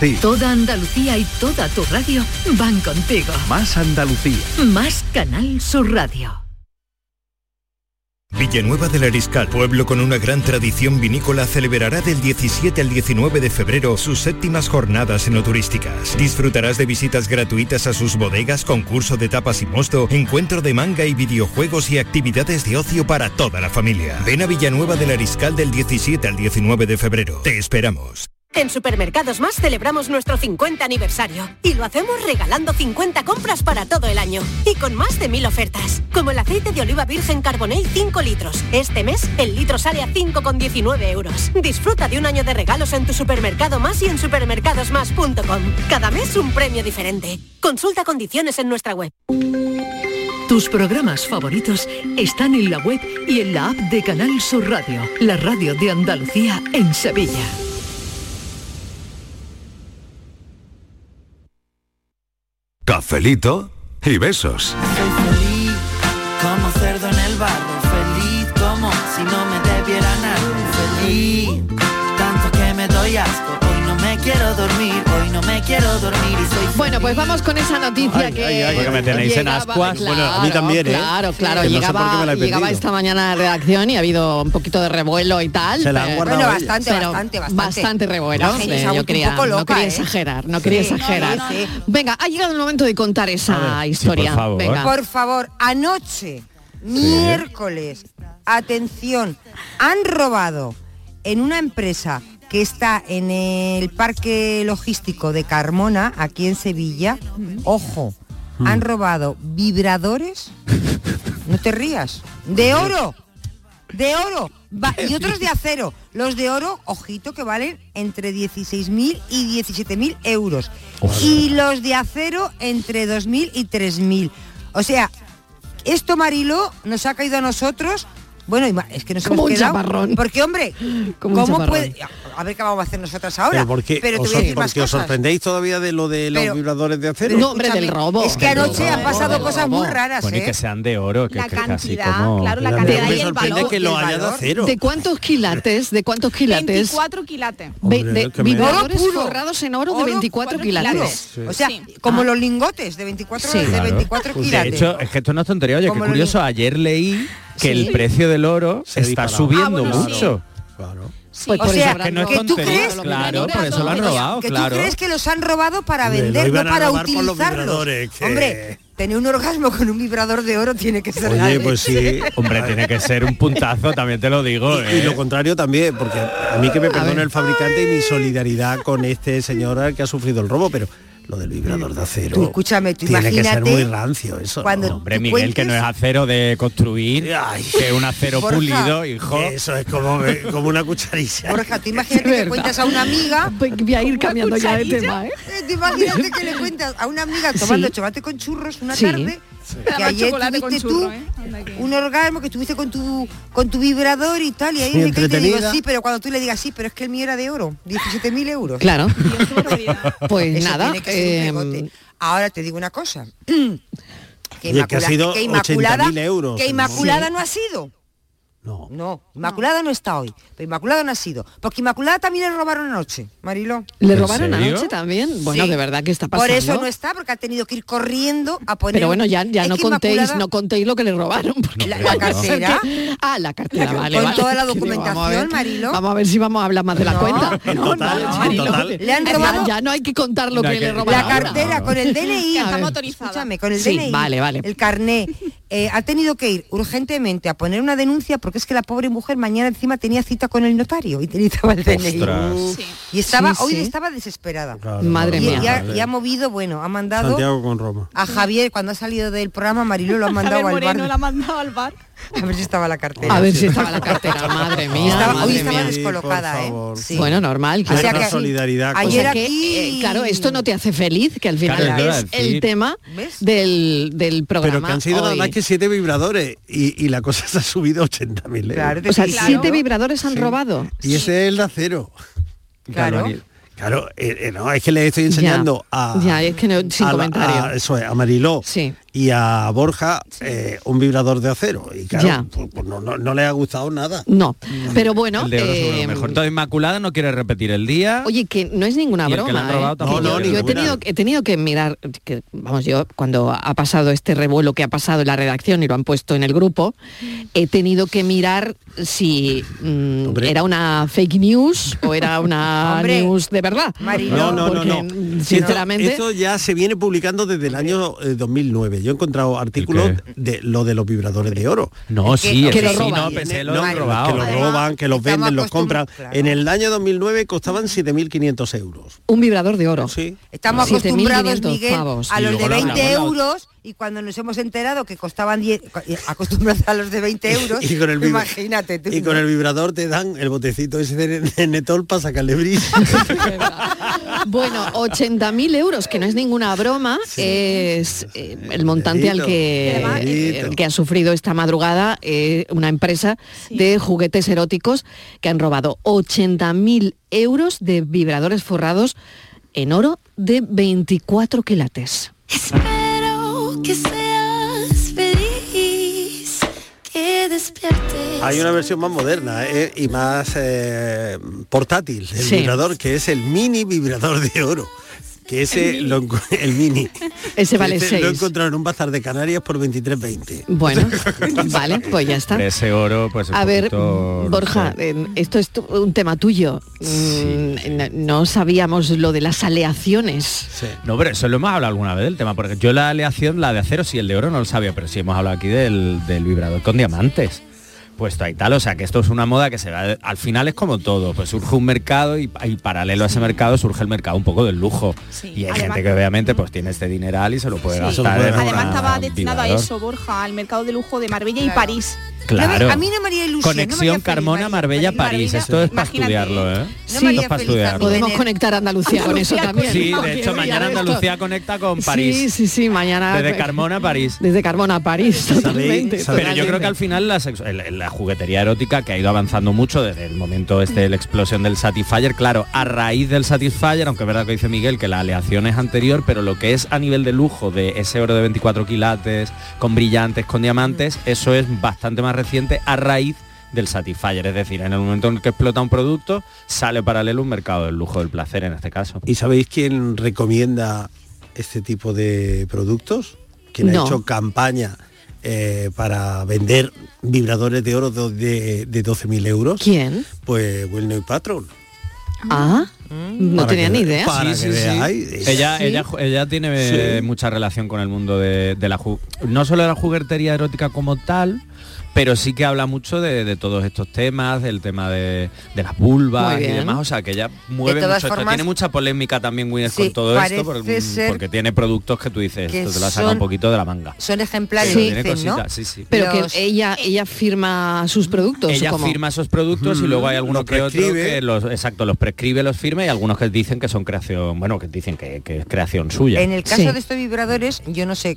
S1: ti.
S12: Toda Andalucía y toda tu radio van contigo.
S1: Más Andalucía.
S12: Más Canal Sur Radio.
S13: Villanueva del Ariscal, pueblo con una gran tradición vinícola, celebrará del 17 al 19 de febrero sus séptimas jornadas enoturísticas. Disfrutarás de visitas gratuitas a sus bodegas, concurso de tapas y mosto, encuentro de manga y videojuegos y actividades de ocio para toda la familia. Ven a Villanueva del Ariscal del 17 al 19 de febrero. Te esperamos.
S14: En Supermercados Más celebramos nuestro 50 aniversario y lo hacemos regalando 50 compras para todo el año y con más de mil ofertas, como el aceite de oliva virgen Carbonell 5 litros. Este mes el litro sale a 5,19 euros. Disfruta de un año de regalos en tu supermercado más y en supermercadosmás.com. Cada mes un premio diferente. Consulta condiciones en nuestra web.
S12: Tus programas favoritos están en la web y en la app de Canal Sur Radio, la radio de Andalucía en Sevilla.
S2: Cafelito y besos.
S15: Soy feliz como cerdo en el barro, feliz como si no me debiera nada, feliz tanto que me doy asco. Hoy no me quiero dormir, no me quiero dormir y soy
S3: Bueno, pues vamos con esa noticia que
S5: Porque me tenéis en ascuas.
S6: Bueno, a mí también, ¿eh?
S3: Claro, claro,
S6: Que no sé
S3: llegaba,
S6: por
S3: esta mañana a la redacción y ha habido un poquito de revuelo y tal.
S6: Se la han
S3: pero-
S6: guardado
S7: Bueno, bastante,
S3: pero
S7: bastante, bastante.
S3: bastante revuelo.
S7: La gente
S3: Eh, yo quería, no quería
S7: ¿eh?
S3: exagerar, no
S7: Sí,
S3: quería
S7: no, no,
S3: exagerar.
S7: no.
S3: Venga, ha llegado el momento de contar esa historia.
S5: favor.
S3: Venga.
S7: Por favor, anoche, miércoles, atención, han robado en una empresa que está en el parque logístico de Carmona, aquí en Sevilla, ojo, han robado vibradores, no te rías, de oro, de oro, <laughs> y otros de acero. Los de oro, ojito, que valen entre 16.000 y 17.000 euros. Y los de acero entre 2.000 y 3.000. O sea, esto, Marilo, nos ha caído a nosotros. Bueno, es que nos
S3: Como
S7: hemos
S3: un
S7: quedado.
S3: chaparrón.
S7: Porque, hombre, <laughs>
S3: Como
S7: ¿cómo puede...? A ver qué vamos a hacer nosotras ahora.
S6: Pero ¿por qué?
S7: Pero te
S6: ¿Os,
S7: voy a decir más
S6: porque os
S7: cosas.
S6: sorprendéis todavía de lo de los
S7: Pero-
S6: vibradores de acero?
S3: No, hombre, del robo.
S7: Es que
S3: Del
S7: anoche han
S3: robo,
S7: pasado
S3: del
S7: cosas
S3: robo.
S7: muy raras,
S5: Bueno, y
S7: ¿eh?
S5: que sean de oro, que,
S8: La
S5: que casi
S8: cantidad,
S5: como...
S8: claro, la cantidad
S6: me
S8: y el valor.
S6: que lo haya de acero.
S3: ¿De cuántos quilates? ¿De cuántos quilates?
S8: 24 quilates.
S3: Ve- de vibradores
S7: puro.
S3: forrados en oro de
S7: Oro
S3: 24
S8: cuatro
S3: quilates.
S7: O sea,
S8: Sí.
S7: como
S3: Ah.
S7: los lingotes de 24,
S3: Sí.
S7: de
S5: Claro.
S7: 24
S6: Pues
S5: De
S7: quilates.
S5: hecho, es que esto no es tontería, oye, qué curioso, ayer leí que
S3: Sí.
S5: el precio del oro
S6: Se
S5: está
S6: disparado.
S5: subiendo
S8: Ah, bueno, sí.
S5: mucho.
S6: Claro.
S3: Pues
S7: O
S3: por
S7: sea,
S3: eso
S5: que no es
S3: robado
S7: ¿tú
S5: tontería,
S7: crees?
S5: claro, por eso lo han robado,
S7: que
S5: claro.
S7: tú crees que los han robado para vender, no para utilizarlos.
S6: que-
S7: Hombre, tener un orgasmo con un vibrador de oro tiene que ser
S6: Oye, pues sí. <laughs>
S5: Hombre, tiene que ser un puntazo, también te lo digo.
S6: Y, y
S5: ¿eh?
S6: lo contrario también, porque a mí que me perdone el fabricante y mi solidaridad con este señor que ha sufrido el robo, pero lo del vibrador de acero.
S7: Tú escúchame, tú
S6: tiene que ser muy rancio eso.
S7: cuando
S6: ¿no?
S5: Hombre, Miguel, que no es acero de construir,
S6: Ay.
S5: que es un acero
S7: Borja,
S5: pulido, hijo.
S6: Eso es como, como una cucharilla.
S7: Borja, tú <laughs> imagínate que
S3: verdad.
S7: cuentas a una amiga <laughs>
S3: Voy a ir cambiando ya de tema, ¿eh?
S7: Eh, Te imagínate <laughs> que le cuentas a una amiga tomando
S3: Sí.
S7: chocolate con churros una
S3: Sí.
S7: tarde que ayer tuviste
S8: churro,
S7: tú
S8: ¿eh?
S7: Un orgasmo que estuviste con tu con tu vibrador y tal y ahí y te digo sí pero cuando tú le digas sí pero es que el mío era de oro 17.000 euros
S3: Claro. <laughs> Pues
S7: Eso
S3: nada.
S7: tiene que ser un
S3: eh,
S7: ahora te digo una cosa <clears throat> que,
S6: Oye, que ha sido
S7: que Inmaculada,
S6: 80.000 euros.
S7: que Inmaculada
S3: Sí.
S7: no ha sido
S6: No.
S7: no Inmaculada no está hoy pero Inmaculada no ha sido porque Inmaculada también le robaron anoche Marilo
S3: ¿Le
S5: ¿En
S3: robaron
S5: serio?
S3: anoche también? Bueno,
S7: Sí.
S3: de verdad que está pasando.
S7: por eso no está porque ha tenido que ir corriendo a poner
S3: Pero bueno, ya, ya no contéis,
S7: Inmaculada-
S3: no contéis lo que le robaron. porque
S7: La- cartera.
S3: que- Ah, la cartera, vale,
S7: Con
S3: vale.
S7: toda la documentación, <laughs>
S3: vamos a ver-
S7: Marilo.
S3: Vamos a ver si vamos a hablar más de la
S7: No,
S3: cuenta.
S6: en total, en
S3: Marilo,
S6: total.
S7: Le han
S3: ya-
S7: robado-
S3: Ya, no hay que contar lo que, le robaron.
S7: la
S5: ahora.
S7: cartera con el DNI
S8: Está motorizada.
S7: escúchame con el
S3: Sí,
S7: DNI
S3: vale, vale.
S7: el carné eh, ha tenido que ir urgentemente a poner una denuncia porque es que la pobre mujer mañana encima tenía cita con el notario y necesitaba el DNI.
S8: Sí.
S7: y estaba
S3: Sí,
S7: hoy estaba desesperada
S6: Claro,
S3: Madre
S7: y,
S3: mía.
S7: y ha, y ha movido bueno ha mandado
S6: Santiago con Roma.
S7: a Javier cuando ha salido del programa Marilo lo ha mandado
S8: Javier
S7: al bar
S8: Moreno la ha mandado al bar. <laughs>
S7: a ver si estaba la cartera
S3: A ver si estaba la cartera, <laughs> madre mía.
S7: Estaba-
S3: madre
S7: hoy estaba
S3: mía.
S7: descolocada, ¿eh? Sí.
S3: Bueno, normal.
S7: O
S3: claro.
S7: sea
S6: Nuestra
S7: que-
S6: solidaridad
S3: O
S7: ayer
S3: sea que,
S7: aquí
S3: eh, claro, esto no te hace feliz, que al final
S5: Claro, es
S3: el tema del, del programa.
S6: Pero que han sido nada
S3: hoy.
S6: más que siete vibradores y, y la cosa se ha subido a 80.000 euros.
S7: Claro, te
S3: O sea, siete vibradores han
S6: Sí.
S3: robado.
S6: Y ese es el de acero.
S7: Claro.
S6: Claro, eh, eh, no, es que le estoy enseñando a...
S3: Ya, es que no- sin
S6: a la-
S3: comentario.
S6: a- eso es, a Mariló.
S3: Sí
S6: y a Borja eh, un vibrador de acero. Y claro, pues, pues no, le ha gustado nada.
S3: No, mm. pero bueno. Eh,
S5: mejor. Todo Inmaculada no quiere repetir el día.
S3: Oye, que no es ninguna broma. ¿eh? Yo, he, tenido, que mirar, vamos, yo cuando ha pasado este revuelo que ha pasado en la redacción y lo han puesto en el grupo, he tenido que mirar si mm, era una fake news o era una <laughs> news de verdad.
S6: Marino. No, no,
S3: porque,
S6: no,
S3: Sinceramente.
S6: Esto, ya se viene publicando desde el año 2009. Yo he encontrado artículos de lo de los vibradores de oro.
S5: No, sí,
S6: que, que,
S5: sí, no, pensé, lo han robado.
S6: Que los roban, que los venden, los compran. En el año 2009 costaban 7.500 euros.
S3: Un vibrador de oro.
S6: Sí.
S7: Estamos acostumbrados, Miguel, a los de 20 euros y cuando nos hemos enterado que costaban 10, acostumbrados a los de 20 euros,
S6: Y con el
S7: imagínate tú.
S6: Y con el vibrador te dan el botecito ese de, de Netol para sacarle brillo. <laughs>
S3: Bueno, 80.000 euros, que no es ninguna broma, es eh, el montante al que, eh, que ha sufrido esta madrugada eh, una empresa de juguetes eróticos que han robado 80.000 euros de vibradores forrados en oro de 24 quilates.
S6: Hay una versión más moderna eh, y más eh, portátil, el
S3: Sí.
S6: vibrador, que es el mini vibrador de oro. Que ese, lo encu- el mini.
S3: Ese vale
S6: Ese Lo he
S3: 6.
S6: encontrado en un bazar de Canarias por 23.20.
S3: Bueno, <laughs> vale, pues ya está.
S5: Ese oro, pues
S3: A ver,
S5: poquito, no
S3: Borja,
S5: sé.
S3: esto es un tema tuyo. Mm, no- No sabíamos lo de las aleaciones.
S5: No, pero eso lo hemos hablado alguna vez del tema, porque yo la aleación, la de acero, sí, el de oro no lo sabía, pero sí hemos hablado aquí del, del vibrador con diamantes. Puesto ahí tal, o sea que esto es una moda que se va, al final es como todo, pues surge un mercado y, y paralelo a ese mercado surge el mercado un poco del lujo. y hay
S8: además-
S5: gente que obviamente pues tiene este dineral y se lo puede
S8: Sí.
S5: gastar
S8: Además estaba destinado a eso, Borja, al mercado de lujo de Marbella y París.
S5: Claro.
S7: A mí no me haría ilusión. no me
S5: Conexión Carmona, Marbella, París. Esto es para estudiarlo, ¿eh?
S7: Haría
S5: para estudiarlo.
S3: Podemos conectar Andalucía con eso también.
S5: Sí, de hecho mañana Andalucía
S3: esto.
S5: conecta con París.
S3: Sí, sí, sí, mañana.
S5: Desde Carmona a París.
S3: Desde Carmona a París, totalmente.
S5: Pero yo creo que al final la juguetería erótica que ha ido avanzando mucho desde el momento este de la explosión del Satisfyer, claro, a raíz del Satisfyer, aunque es verdad que dice Miguel que la aleación es anterior, pero lo que es a nivel de lujo de ese oro de 24 quilates, con brillantes, con diamantes, eso es bastante más reciente a raíz del Satisfyer, es decir, en el momento en el que explota un producto, sale paralelo un mercado del lujo del placer en este caso.
S6: ¿Y sabéis quién recomienda este tipo de productos? ¿Quién
S5: No.
S6: ha hecho campaña eh, para vender vibradores de oro de, de, de 12.000 euros?
S3: ¿Quién?
S6: Pues Wilney Patron.
S3: Ah, no
S6: Para
S3: tenía
S6: que-
S3: ni idea.
S6: para que veáis.
S5: Ella,
S3: Sí.
S5: ella, ella tiene eh,
S6: Sí.
S5: mucha relación con el mundo de, de la ju- no solo de la juguetería erótica como tal, pero sí que habla mucho de, de todos estos temas, del tema de, de las vulvas y demás. O sea que ella mueve mucho esto. Tiene mucha polémica también Winnet
S7: Sí,
S5: con todo esto, por-
S7: ser
S5: porque tiene productos que tú dices,
S7: que
S5: esto te lo
S7: son-
S5: un poquito de la manga.
S7: Son ejemplares,
S5: Pero tiene
S7: dicen, ¿no?
S5: cositas, sí, sí.
S3: Pero
S7: Los-
S3: que ella, ella firma sus productos. ¿o
S5: Ella
S3: cómo?
S5: firma esos productos y luego hay algunos que otros que los exacto los prescribe, los firma y algunos que dicen que son creación, bueno, que dicen que, que es creación suya.
S7: En el caso de estos vibradores, yo no sé,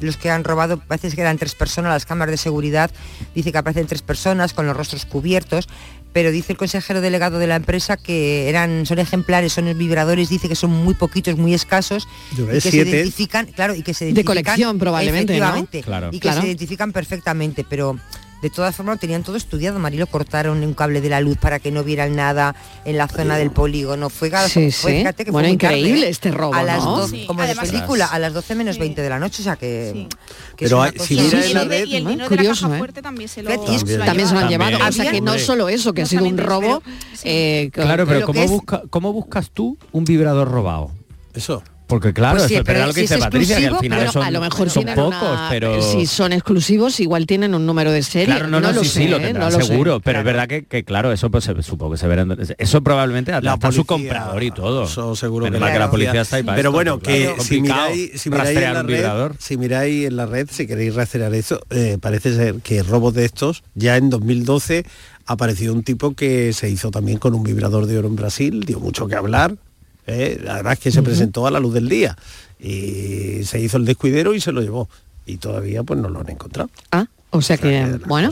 S7: los que han robado, parece que eran tres personas, las cámaras de seguridad, dice que aparecen tres personas con los rostros cubiertos, pero dice el consejero delegado de la empresa que eran, son ejemplares, son vibradores, dice que son muy poquitos, muy escasos, y que
S6: siete.
S7: se identifican, claro, y que se
S3: De
S7: identifican
S3: colección, probablemente, Claro.
S7: y que
S3: Claro.
S7: se identifican perfectamente, pero de todas formas lo tenían todo estudiado, Marilo, cortaron un cable de la luz para que no vieran nada en la zona del polígono. Fue,
S3: Sí,
S7: fue-
S3: sí.
S7: fíjate que fue
S3: Bueno,
S7: muy tarde,
S3: increíble
S7: ¿eh?
S3: este robo,
S7: A las
S3: ¿no?
S7: doce-
S3: Sí,
S7: como de película, a las 12 menos 20 de la noche, o sea que... que
S6: Pero
S7: es
S6: hay- si mira en la
S8: el, de-
S6: red,
S8: y el
S6: ¿no?
S8: dinero
S3: Curioso,
S8: de la caja
S3: ¿eh?
S8: fuerte también se lo, se
S3: También se han
S8: llevado.
S3: llevado. O sea que no solo eso, que ha sido un robo. eh,
S5: Claro, pero
S7: Lo
S5: ¿cómo,
S7: que es-
S5: busca- ¿cómo buscas tú un vibrador robado?
S6: Eso.
S5: Porque claro,
S3: Pues sí,
S5: eso es
S3: pero
S5: verdad lo que
S3: si es
S5: dice Patricia, que al final son,
S3: a lo mejor
S5: son pocos,
S3: una-
S5: pero...
S3: si son exclusivos igual tienen un número de serie
S5: Claro, no, no,
S3: lo
S5: sí,
S3: sé,
S5: sí, lo
S3: ¿eh?
S5: tendrán
S3: no lo sé.
S5: seguro, pero es verdad que, que, claro, eso pues se, supongo que se verá. en- Eso probablemente hasta está su comprador y todo.
S6: Eso seguro
S5: Menos
S6: que
S5: mal que
S6: la
S5: la policía está ahí para
S6: Pero
S5: esto,
S6: bueno, que
S5: claro,
S6: si miráis, si miráis en
S5: rastrear
S6: la
S5: un
S6: red,
S5: vibrador.
S6: si miráis en la red, si queréis rastrear eso, eh, parece ser que robos de estos, ya en 2012 apareció un tipo que se hizo también con un vibrador de oro en Brasil, dio mucho que hablar, eh, además que se presentó a la luz del día y se hizo el descuidero y se lo llevó. Y todavía pues no lo han encontrado.
S3: Ah, O sea que, bueno,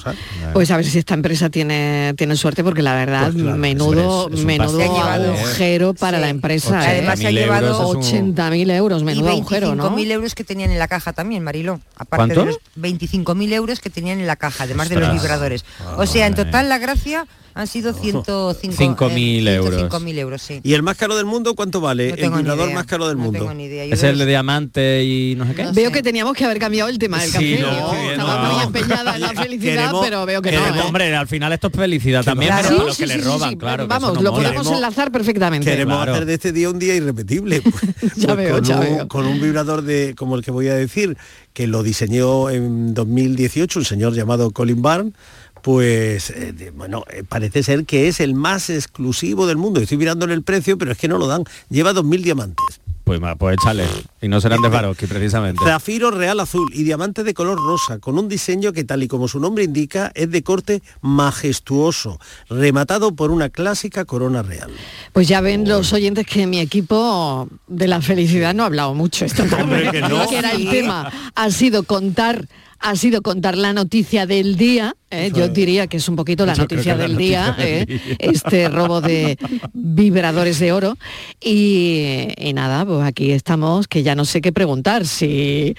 S3: pues a ver si esta empresa tiene, tiene suerte, porque la verdad,
S6: Pues
S3: menudo,
S7: es
S3: menudo agujero para la empresa. ¿eh?
S7: Además se ha llevado
S3: 80.000 euros,
S7: y
S3: menudo agujero, ¿no?
S7: 25.000 euros que tenían en la caja también, Mariló. Aparte
S5: ¿Cuánto?
S7: de los 25.000 euros que tenían en la caja, además de los vibradores. O sea, en total la gracia han sido 105
S5: 5.000
S7: eh,
S5: euros.
S7: 105.000 euros, sí.
S6: ¿Y el más caro del mundo cuánto vale?
S7: No
S6: el vibrador más caro del
S7: no
S6: mundo.
S7: tengo ni idea.
S5: Es el de diamante y no sé qué.
S3: Veo que teníamos que haber cambiado el tema del
S5: Sí,
S3: café.
S5: que
S3: estaba
S5: no.
S3: muy empeñada en la felicidad,
S5: Queremos-
S3: pero veo que
S5: queremos-
S3: no. ¿eh?
S5: Hombre, al final esto es felicidad también,
S3: Claro.
S5: pero para
S3: Sí,
S5: los que
S3: sí,
S5: le
S3: sí,
S5: roban,
S3: sí,
S5: claro.
S3: Vamos, lo
S5: mola.
S3: podemos enlazar perfectamente.
S6: Queremos
S5: Claro.
S6: hacer de este día un día irrepetible. <laughs> Pues,
S3: Ya veo,
S6: con,
S3: ya
S6: un,
S3: veo.
S6: con un vibrador de como el que voy a decir, que lo diseñó en 2018 un señor llamado Colin Barn, pues eh, de- bueno, eh, parece ser que es el más exclusivo del mundo. Estoy mirándole el precio, pero es que no lo dan. Lleva 2.000 diamantes.
S5: Pues, ma- pues échale. Y no serán de Swarovski, precisamente.
S6: Zafiro real azul y diamante de color rosa, con un diseño que tal y como su nombre indica es de corte majestuoso, rematado por una clásica corona real.
S3: Pues ya ven los oyentes que mi equipo de la felicidad no ha hablado mucho esta <laughs> tarde.
S6: Hombre, que no.
S3: era el tema. Ha sido contar ha sido contar la noticia del día, ¿eh? yo diría que es un poquito la
S5: Yo
S3: noticia
S5: la
S3: del día,
S5: noticia del
S3: ¿eh?
S5: día.
S3: este robo de <laughs> vibradores de oro. Y, y nada, pues aquí estamos, que ya no sé qué preguntar, si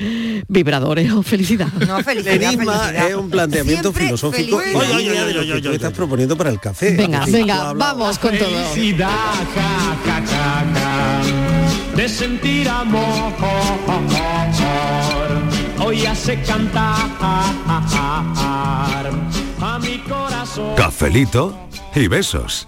S3: vibradores o felicidad.
S7: No, felicidad,
S6: Enigma
S7: felicidad.
S6: es un planteamiento
S7: Siempre
S6: filosófico
S7: Oye,
S6: que estás proponiendo para el café.
S3: Venga, venga, vamos con todo.
S4: Felicidad, ja, ja, ja, ja, de sentir amor. Hoy hace cantar a mi corazón.
S2: Cafelito y besos.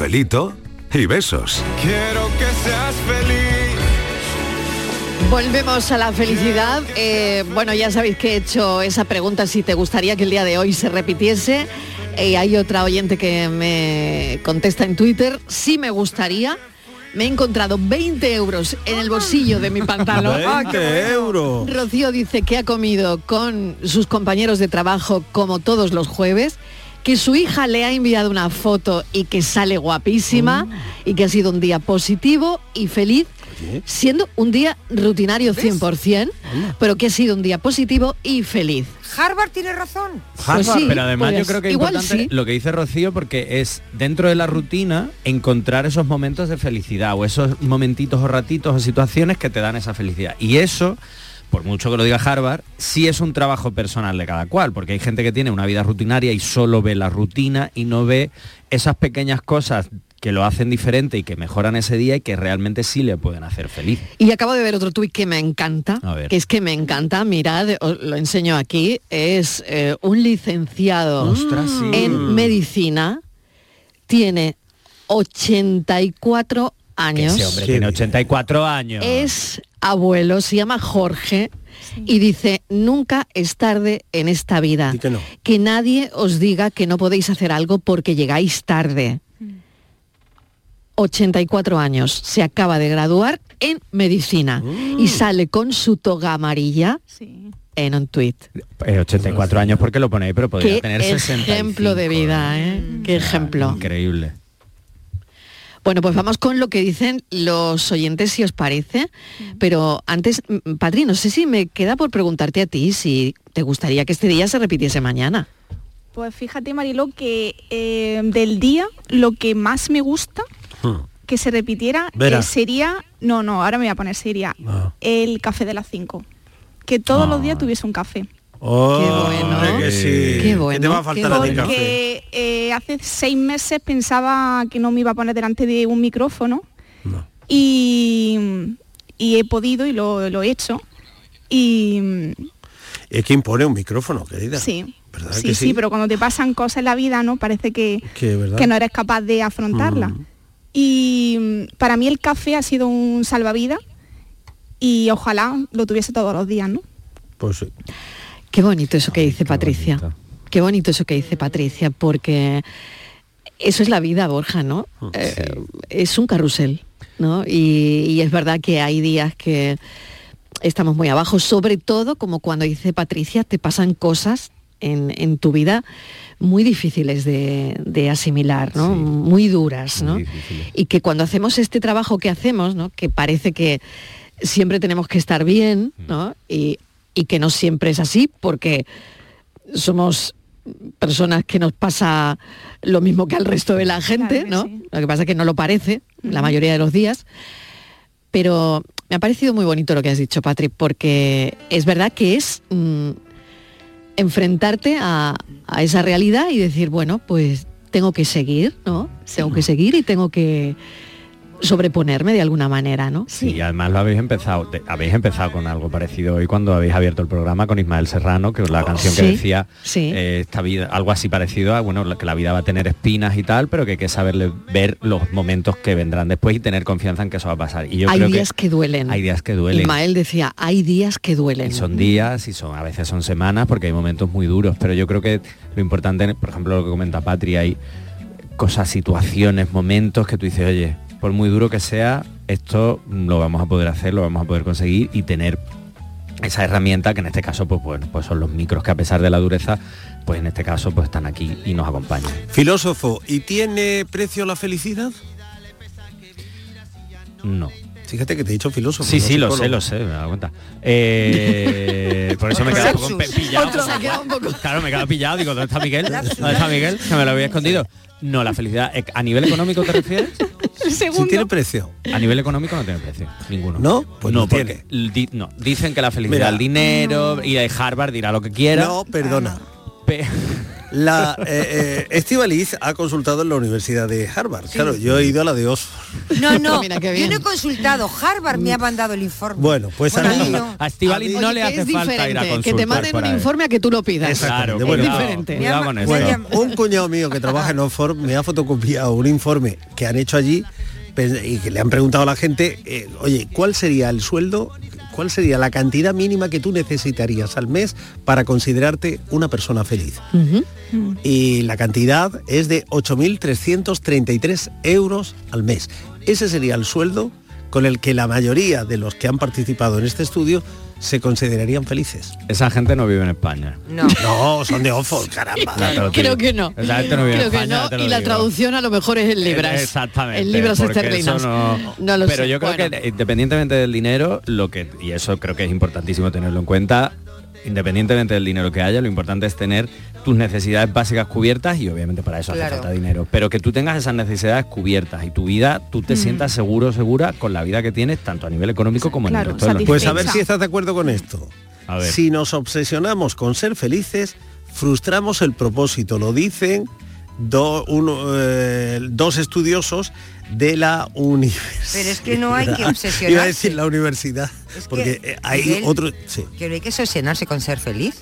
S2: Cafelito y besos.
S4: Quiero que seas feliz.
S3: Volvemos a la felicidad. Eh, bueno, ya sabéis que he hecho esa pregunta si te gustaría que el día de hoy se repitiese. Eh, hay otra oyente que me contesta en Twitter. Sí me gustaría. Me he encontrado 20 euros en el bolsillo de mi pantalón. <laughs>
S6: 20 euros.
S3: Rocío dice que ha comido con sus compañeros de trabajo como todos los jueves, que su hija le ha enviado una foto y que sale guapísima y que ha sido un día positivo y feliz, siendo un día rutinario 100%, pero que ha sido un día positivo y feliz.
S7: Harvard tiene razón.
S3: Pues sí,
S5: pero además
S3: pues
S5: yo creo que es
S3: igual
S5: importante
S3: sí.
S5: lo que dice Rocío porque es dentro de la rutina encontrar esos momentos de felicidad o esos momentitos o ratitos o situaciones que te dan esa felicidad. Y eso, por mucho que lo diga Harvard, sí es un trabajo personal de cada cual, porque hay gente que tiene una vida rutinaria y solo ve la rutina y no ve esas pequeñas cosas que lo hacen diferente y que mejoran ese día y que realmente sí le pueden hacer feliz.
S3: Y acabo de ver otro tuit que me encanta, que es que me encanta, mirad, os lo enseño aquí, es eh, un licenciado
S5: Ostras, sí.
S3: en medicina, tiene 84 años.
S5: Ese hombre tiene 84 años.
S3: Es abuelo, se llama Jorge y dice, nunca es tarde en esta vida.
S6: que no.
S3: Que nadie os diga que no podéis hacer algo porque llegáis tarde. 84 años, se acaba de graduar en medicina y sale con su toga amarilla en un tuit.
S5: Eh, 84 años porque lo ponéis, pero podría
S3: Qué
S5: tener 65.
S3: ejemplo de vida, ¿eh? Qué ejemplo.
S5: Increíble.
S3: Bueno, pues vamos con lo que dicen los oyentes, si os parece. Pero antes, Patri, no sé si me queda por preguntarte a ti si te gustaría que este día se repitiese mañana.
S8: Pues fíjate, Marilo, que eh, del día lo que más me gusta que se repitiera eh, sería, no, no, ahora me voy a poner seria, el café de las 5. Que todos los días tuviese un café.
S6: Oh,
S3: Qué bueno.
S6: que sí.
S3: Qué
S6: ¿Qué
S3: bueno,
S6: te va a faltar a ti café?
S8: Porque eh, hace seis meses pensaba que no me iba a poner delante de un micrófono y, y he podido y lo, lo he hecho. Y
S6: Es que impone un micrófono, querida.
S8: sí,
S6: ¿Verdad
S8: sí,
S6: que
S8: sí, pero cuando te pasan cosas en la vida, ¿no? Parece que,
S6: que
S8: no eres capaz de afrontarla.
S6: Mm.
S8: Y mm, para mí el café ha sido un salvavidas y ojalá lo tuviese todos los días, ¿no?
S6: Pues sí.
S3: Qué bonito eso que dice Patricia. Qué bonito eso que dice Patricia, porque eso es la vida, Borja, ¿no? Eh, es un carrusel, ¿no? Y, y es verdad que hay días que estamos muy abajo, sobre todo como cuando dice Patricia, te pasan cosas en, en tu vida muy difíciles de, de asimilar, ¿no? Muy duras, ¿no? Y que cuando hacemos este trabajo que hacemos, ¿no? Que parece que siempre tenemos que estar bien, ¿no? Y, y que no siempre es así, porque somos personas que nos pasa lo mismo que al resto de la gente, ¿no? Lo que pasa es que no lo parece la mayoría de los días. Pero me ha parecido muy bonito lo que has dicho, Patrick, porque es verdad que es mm, enfrentarte a, a esa realidad y decir, bueno, pues tengo que seguir, ¿no? Tengo que seguir y tengo que sobreponerme de alguna manera, ¿no?
S5: Sí, y además lo habéis empezado, te- habéis empezado con algo parecido hoy cuando habéis abierto el programa con Ismael Serrano, que es la canción que decía
S3: sí.
S5: eh, esta vida, algo así parecido a bueno, que la vida va a tener espinas y tal, pero que hay que saberle ver los momentos que vendrán después y tener confianza en que eso va a pasar. Y yo
S3: hay
S5: creo
S3: días que, duelen.
S5: hay días que duelen.
S3: Ismael decía, hay días que duelen.
S5: Y son días y son a veces son semanas porque hay momentos muy duros, pero yo creo que lo importante, por ejemplo, lo que comenta Patri, hay cosas, situaciones, momentos que tú dices, oye, por muy duro que sea, esto lo vamos a poder hacer, lo vamos a poder conseguir y tener esa herramienta que en este caso pues bueno, pues son los micros que a pesar de la dureza, pues en este caso pues están aquí y nos acompañan.
S6: Filósofo, ¿y tiene precio la felicidad?
S5: No.
S6: Fíjate que te he dicho filósofo.
S5: Sí,
S6: no
S5: sí, lo sé, lo sé, me he dado cuenta. Eh, por eso me he quedado un poco pillado. Claro, me he quedado pillado. Digo, ¿dónde está Miguel? ¿Dónde está Miguel? Que me lo había escondido. No, la felicidad. eh, ¿A nivel económico te refieres?
S6: Sí tiene precio.
S5: A nivel económico no tiene precio, ninguno.
S6: ¿No? Pues
S5: no,
S6: no
S5: di- no, dicen que la felicidad,
S6: Mira.
S5: el dinero, ir a Harvard dirá lo que quiera.
S6: No, perdona. <laughs> La eh, eh, Estíbaliz ha consultado en la Universidad de Harvard. Claro, yo he ido a la de Oxford.
S7: No, <laughs> no,
S3: Mira
S7: yo no he consultado. Harvard me ha mandado el informe.
S6: Bueno, pues
S7: Bueno, ahí no.
S5: A Estivaliz no le hace falta ir a consultar.
S3: que te manden un
S5: ahí.
S3: informe a que tú lo pidas. Es
S6: Bueno,
S3: diferente.
S5: Cuidado con eso.
S6: Bueno, un cuñado mío que trabaja en Oxford me ha fotocopiado un informe que han hecho allí y que le han preguntado a la gente, eh, oye, ¿cuál sería el sueldo, cuál sería la cantidad mínima que tú necesitarías al mes para considerarte una persona feliz? Y la cantidad es de 8.333 euros al mes. Ese sería el sueldo con el que la mayoría de los que han participado en este estudio se considerarían felices.
S5: Esa gente no vive en España.
S7: No.
S6: No, son de Oxford, caramba.
S3: Creo que no.
S5: Esa gente no vive en
S3: Creo que
S5: España,
S3: no. Y la
S5: digo.
S3: traducción a lo mejor es en libras.
S5: Exactamente.
S3: En libras esterlinas.
S5: no,
S3: No lo
S5: Pero
S3: sé.
S5: yo creo
S3: Bueno.
S5: que independientemente del dinero, lo que y eso creo que es importantísimo tenerlo en cuenta. Independientemente del dinero que haya, lo importante es tener tus necesidades básicas cubiertas y obviamente para eso
S7: Claro.
S5: hace falta dinero. Pero que tú tengas esas necesidades cubiertas y tu vida, tú te
S6: Mm.
S5: sientas seguro, segura con la vida que tienes, tanto a nivel económico como
S8: Claro,
S5: a nivel de
S6: Pues a ver si estás de acuerdo con esto.
S5: A ver.
S6: Si nos obsesionamos con ser felices, frustramos el propósito. Lo dicen do- uno, eh, dos estudiosos de la universidad.
S7: Pero es que no hay que obsesionarse. <laughs>
S6: Iba a decir la universidad,
S7: Es que,
S6: porque eh, hay
S7: Miguel,
S6: otro... sí.
S7: Que no hay que obsesionarse con ser feliz.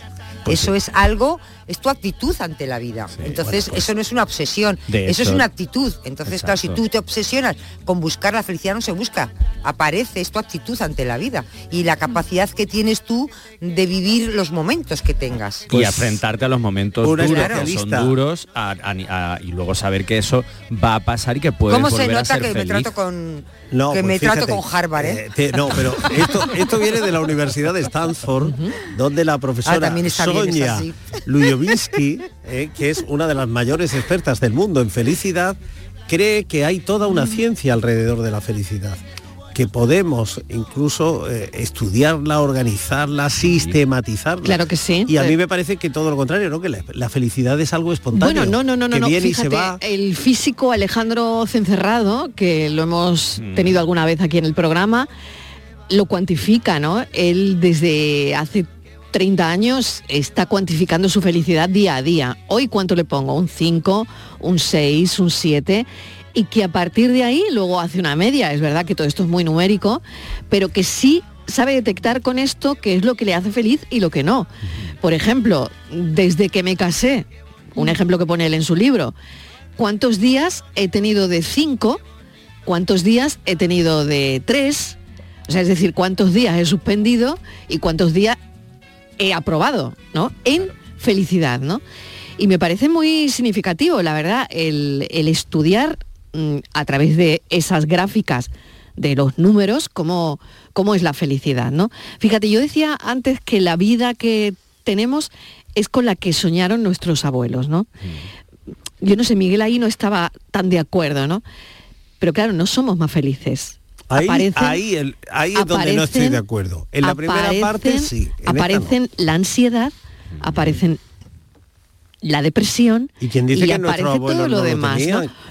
S6: Pues
S7: eso es algo, es tu actitud ante la vida. Entonces,
S6: bueno, pues,
S7: eso no es una obsesión,
S6: de
S7: eso es una actitud. Entonces, claro, si
S5: Exacto.
S7: tú te obsesionas con buscar la felicidad, no se busca. Aparece, es tu actitud ante la vida. Y la capacidad que tienes tú de vivir los momentos que tengas.
S5: y enfrentarte a los momentos duros que son duros a- a- a- y luego saber que eso va a pasar y que puedes
S7: ¿Cómo se
S5: a
S7: nota
S5: ser
S7: que me trato con
S6: No,
S7: que
S6: pues
S7: me trato con Harvard, eh?
S6: eh, te- no, pero esto, esto viene de la Universidad de Stanford, donde la profesora
S7: Ah,
S6: Sonia
S7: así.
S6: Lujovinsky, eh, que es una de las mayores expertas del mundo en felicidad, cree que hay toda una ciencia alrededor de la felicidad que podemos incluso eh, estudiarla, organizarla, sistematizarla.
S3: Claro que sí.
S6: Y a mí me parece que todo lo contrario, ¿no? Que la, la felicidad es algo espontáneo.
S3: Bueno, no, no, no,
S6: que
S3: no, no.
S6: viene y se va.
S3: el físico Alejandro Cencerrado, que lo hemos tenido alguna vez aquí en el programa, lo cuantifica, ¿no? Él desde hace 30 años está cuantificando su felicidad día a día. Hoy cuánto le pongo, un 5, un 6, un 7 y que a partir de ahí luego hace una media, es verdad que todo esto es muy numérico, pero que sí sabe detectar con esto qué es lo que le hace feliz y lo que no. Por ejemplo, desde que me casé, un ejemplo que pone él en su libro, ¿cuántos días he tenido de 5? ¿Cuántos días he tenido de 3? O sea, es decir, cuántos días he suspendido y cuántos días he aprobado, ¿no? En felicidad, ¿no? Y me parece muy significativo, la verdad, el, el estudiar mm, a través de esas gráficas de los números cómo, cómo es la felicidad, ¿no? Fíjate, yo decía antes que la vida que tenemos es con la que soñaron nuestros abuelos, ¿no? Yo no sé, Miguel ahí no estaba tan de acuerdo, ¿no? Pero claro, no somos más felices.
S6: Ahí,
S3: Aparecen-
S6: ahí, el- ahí es donde no estoy de acuerdo. En la primera parte sí. no.
S3: aparecen la ansiedad, aparecen la depresión
S6: ¿Y quién dice
S3: y
S6: que
S3: aparece todo lo
S6: no lo
S3: demás.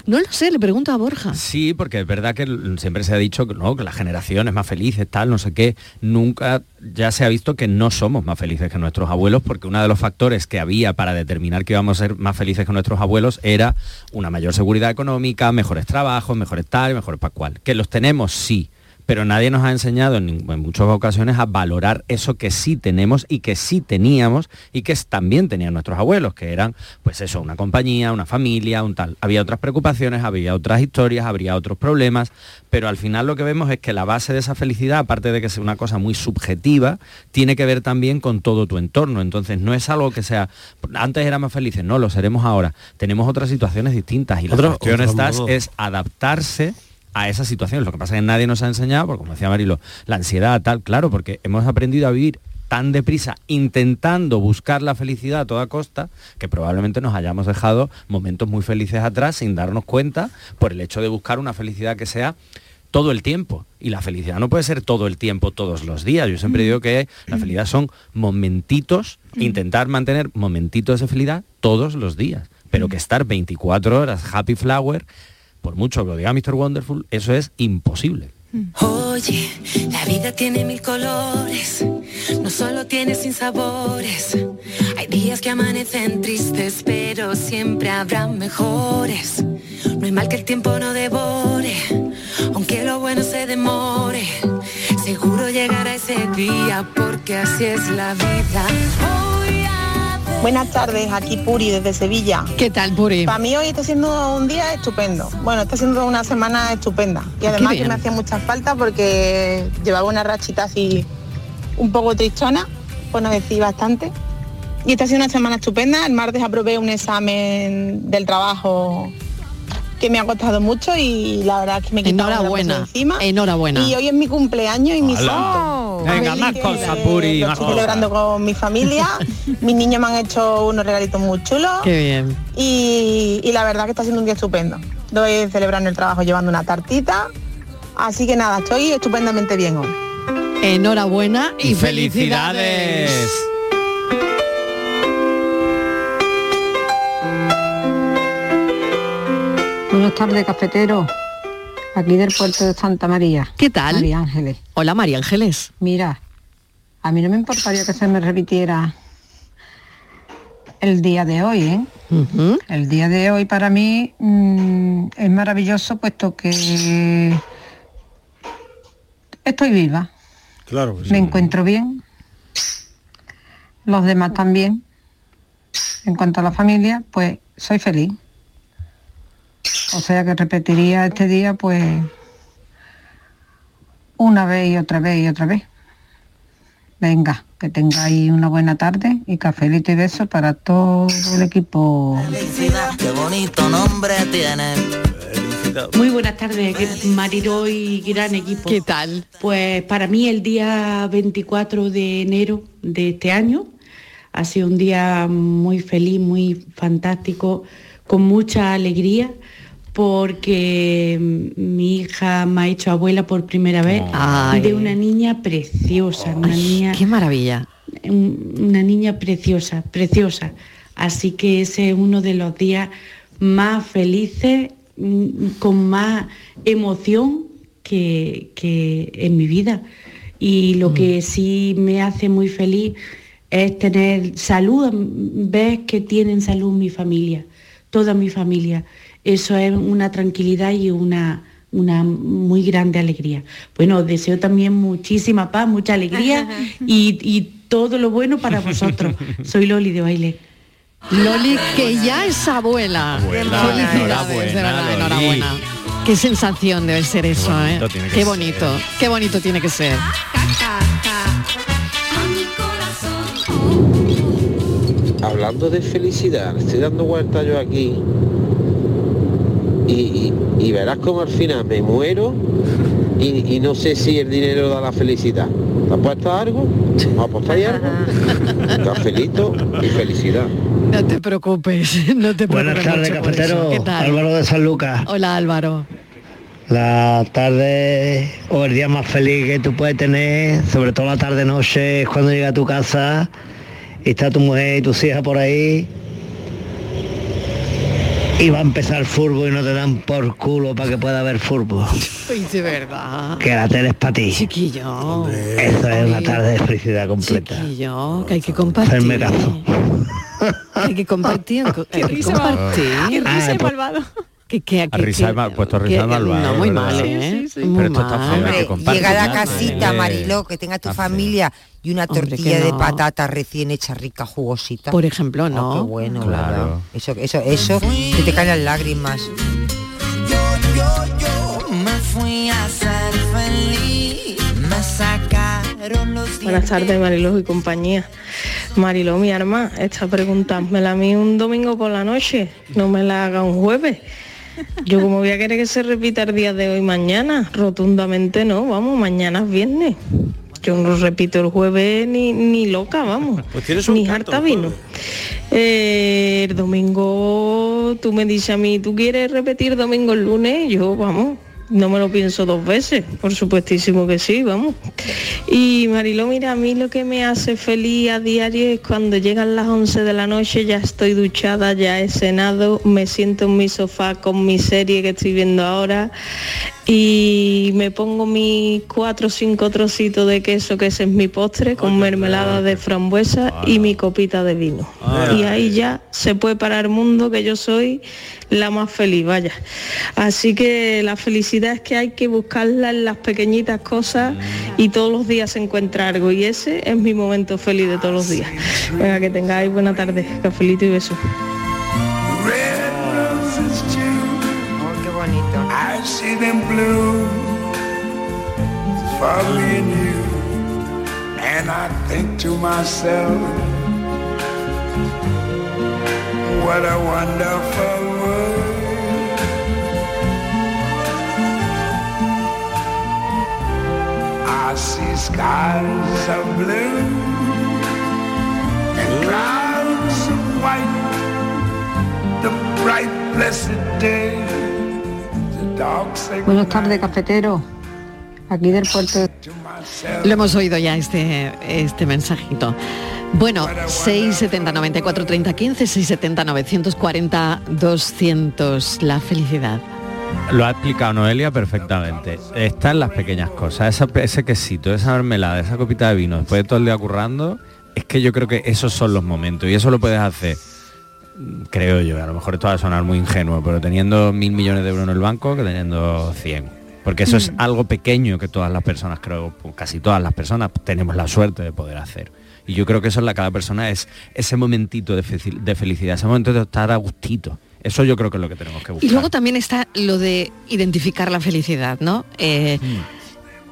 S3: ¿no? lo sé, le pregunto a Borja.
S5: Sí, porque es verdad que siempre se ha dicho que, ¿no? que las generaciones más felices, tal, no sé qué, nunca ya se ha visto que no somos más felices que nuestros abuelos, porque uno de los factores que había para determinar que íbamos a ser más felices que nuestros abuelos era una mayor seguridad económica, mejores trabajos, mejores tal, mejores para cual. Que los tenemos, sí. Pero nadie nos ha enseñado en, muchas ocasiones a valorar eso que sí tenemos y que sí teníamos y que también tenían nuestros abuelos, que eran, pues eso, una compañía, una familia, un tal. Había otras preocupaciones, había otras historias, habría otros problemas, pero al final lo que vemos es que la base de esa felicidad, aparte de que sea una cosa muy subjetiva, tiene que ver también con todo tu entorno. Entonces no es algo que sea, antes éramos felices, no, lo seremos ahora. Tenemos otras situaciones distintas y la
S6: Otro-
S5: cuestión está es adaptarse a esas situaciones. Lo que pasa es que nadie nos ha enseñado, porque como decía Marilo, la ansiedad tal, claro, porque hemos aprendido a vivir tan deprisa intentando buscar la felicidad a toda costa que probablemente nos hayamos dejado momentos muy felices atrás sin darnos cuenta por el hecho de buscar una felicidad que sea todo el tiempo. Y la felicidad no puede ser todo el tiempo, todos los días. Yo siempre digo que la felicidad son momentitos, intentar mantener momentitos de felicidad todos los días. Pero que estar 24 horas happy flower, por mucho que lo diga Mr. Wonderful, eso es imposible.
S16: Oye, la vida tiene mil colores, no solo tiene sin sabores. Hay días que amanecen tristes, pero siempre habrá mejores. No hay mal que el tiempo no devore, aunque lo bueno se demore. Seguro llegará ese día, porque así es la vida.
S17: Buenas tardes, aquí Puri desde Sevilla.
S3: ¿Qué tal, Puri?
S17: Para mí hoy está siendo un día estupendo. Bueno, está siendo una semana estupenda. Y además que me hacía mucha falta porque llevaba una rachita así un poco tristona, por no decir bastante. Y está siendo una semana estupenda. El martes aprobé un examen del trabajo que me ha costado mucho y la verdad es que me una
S3: Enhorabuena,
S17: presión encima.
S3: enhorabuena.
S17: Y hoy es mi cumpleaños y mi
S5: ¡Hala!
S17: santo.
S5: Venga,
S17: Feliz
S5: más
S17: que
S5: cosas,
S17: lo
S5: Puri, más
S17: estoy
S5: cosas.
S17: celebrando con mi familia. <laughs> Mis niños me han hecho unos regalitos muy chulos.
S3: Qué bien.
S17: Y, y la verdad que está siendo un día estupendo. Estoy celebrando el trabajo llevando una tartita. Así que nada, estoy estupendamente bien hoy.
S3: Enhorabuena y, felicidades.
S18: Buenas tardes, cafetero. Aquí del puerto de Santa María.
S3: ¿Qué tal?
S18: María Ángeles.
S3: Hola, María Ángeles.
S18: Mira, a mí no me importaría que se me repitiera el día de hoy, ¿eh? El día de hoy para mí mm, es maravilloso puesto que estoy viva,
S6: Claro sí.
S18: me encuentro bien, los demás también. En cuanto a la familia, pues soy feliz. O sea que repetiría este día pues una vez y otra vez y otra vez. Venga, que tengáis una buena tarde y cafelito y beso para todo el equipo.
S19: Felicidad, qué bonito nombre tiene.
S20: Muy buenas tardes, Mariló y gran equipo.
S3: ¿Qué tal?
S20: Pues para mí el día 24 de enero de este año ha sido un día muy feliz, muy fantástico, con mucha alegría, porque mm, mi hija me ha hecho abuela por primera vez
S3: Ay.
S20: de una niña preciosa, una niña
S3: Qué maravilla.
S20: un- una niña preciosa, preciosa. Así que ese es uno de los días más felices, mm, con más emoción que, que en mi vida. Y lo que sí me hace muy feliz es tener salud, mm, ver que tienen salud mi familia, toda mi familia. Eso es una tranquilidad y una, una muy grande alegría. Bueno, deseo también muchísima paz, mucha alegría <laughs> y, y todo lo bueno para vosotros. Soy Loli de Baile.
S3: Loli, que ya es abuela.
S20: Abuela,
S3: Felicidades, de verdad,
S20: enhorabuena.
S3: Qué sensación debe ser eso,
S5: bonito
S3: ¿eh? Qué
S5: ser.
S3: bonito, qué bonito tiene que ser.
S21: Hablando de felicidad, estoy dando vueltas yo aquí y, y- y verás como al final me muero y, y no sé si el dinero da la felicidad. ¿Te apuestas algo? ¿Me apostáis algo? Cafelito y felicidad.
S3: No te preocupes, <laughs> no te preocupes.
S22: Buenas tardes, cafetero.
S3: ¿Qué tal?
S22: Álvaro de San Lucas.
S3: Hola Álvaro.
S22: La tarde o el día más feliz que tú puedes tener, sobre todo la tarde-noche, es cuando llega a tu casa está tu mujer y tus hijas por ahí y va a empezar el fútbol y no te dan por culo para que pueda haber fútbol.
S3: Ay, de verdad.
S22: Que la tele es para ti.
S3: Chiquillo.
S22: Eso es una tarde de felicidad completa.
S3: Chiquillo, que hay que compartir.
S22: Hacerme caso.
S3: Hay que compartir. <laughs> hay que
S5: risa
S3: compartir.
S5: Qué risa de
S8: malvado.
S3: Que, que,
S5: A risa mal- puesto risa
S3: que-
S5: de malvado,
S3: No, muy mal,
S5: Sí,
S3: ¿eh?
S5: sí, sí.
S3: Muy
S5: Pero esto está feo, hay que
S7: Hombre,
S5: compartir.
S7: llega a la
S5: Hombre,
S7: casita, Mariló, que tenga tu familia y una
S3: Hombre,
S7: tortilla de
S3: no.
S7: patata recién hecha, rica, jugosita.
S3: Por ejemplo, ¿no?
S7: Oh, qué bueno,
S5: Claro.
S7: ¿verdad? Eso, eso, eso, que te caen las lágrimas.
S15: Me fui a ser feliz, me sacaron los
S23: Buenas tardes, Mariló y compañía. Mariló, mi arma, esta pregunta me la mí un domingo por la noche, no me la haga un jueves. Yo como voy a querer que se repita el día de hoy mañana, rotundamente no, vamos, mañana es viernes. Yo no repito el jueves ni, ni loca, vamos. <laughs>
S6: Pues tienes un
S23: ni
S6: canto,
S23: harta vino. Eh, el domingo tú me dices a mí, ¿tú quieres repetir domingo el lunes? Yo, vamos, no me lo pienso dos veces, por supuestísimo que sí, vamos. Y Mariló, mira, a mí lo que me hace feliz a diario es cuando llegan las 11 de la noche, ya estoy duchada, ya he cenado, me siento en mi sofá con mi serie que estoy viendo ahora y me pongo mis cuatro o cinco trocitos de queso, que ese es mi postre, con mermelada de frambuesa y mi copita de vino.
S24: Ah.
S23: Y ahí ya se puede parar el mundo, que yo soy la más feliz, vaya. Así que la felicidad es que hay que buscarla en las pequeñitas cosas y todos los días se encuentra algo. Y ese es mi momento feliz de todos los días. Venga, que tengáis buena tarde, cafelito y besos.
S25: Them blue and you. And I think to myself, what a wonderful world. I see skies of blue and clouds of white. The bright, blessed day,
S18: Buenas tardes, cafetero. Aquí del puerto de...
S3: Lo hemos oído ya este, este mensajito. Bueno, 670 94 30 15, 670 940 200. La felicidad.
S5: Lo ha explicado Noelia perfectamente. Está en las pequeñas cosas. Esa- ese quesito, esa mermelada, esa copita de vino, después de todo el día currando, es que yo creo que esos son los momentos. Y eso lo puedes hacer, creo yo, a lo mejor esto va a sonar muy ingenuo, pero teniendo mil millones de euros en el banco que teniendo 100. Porque eso es
S26: Mm.
S5: algo pequeño que todas las personas, creo, casi todas las personas tenemos la suerte de poder hacer. Y yo creo que eso en la cada persona es ese momentito de, felicidad, ese momento de estar a gustito. Eso yo creo que es lo que tenemos que buscar.
S3: Y luego también está lo de identificar la felicidad, ¿no? Eh,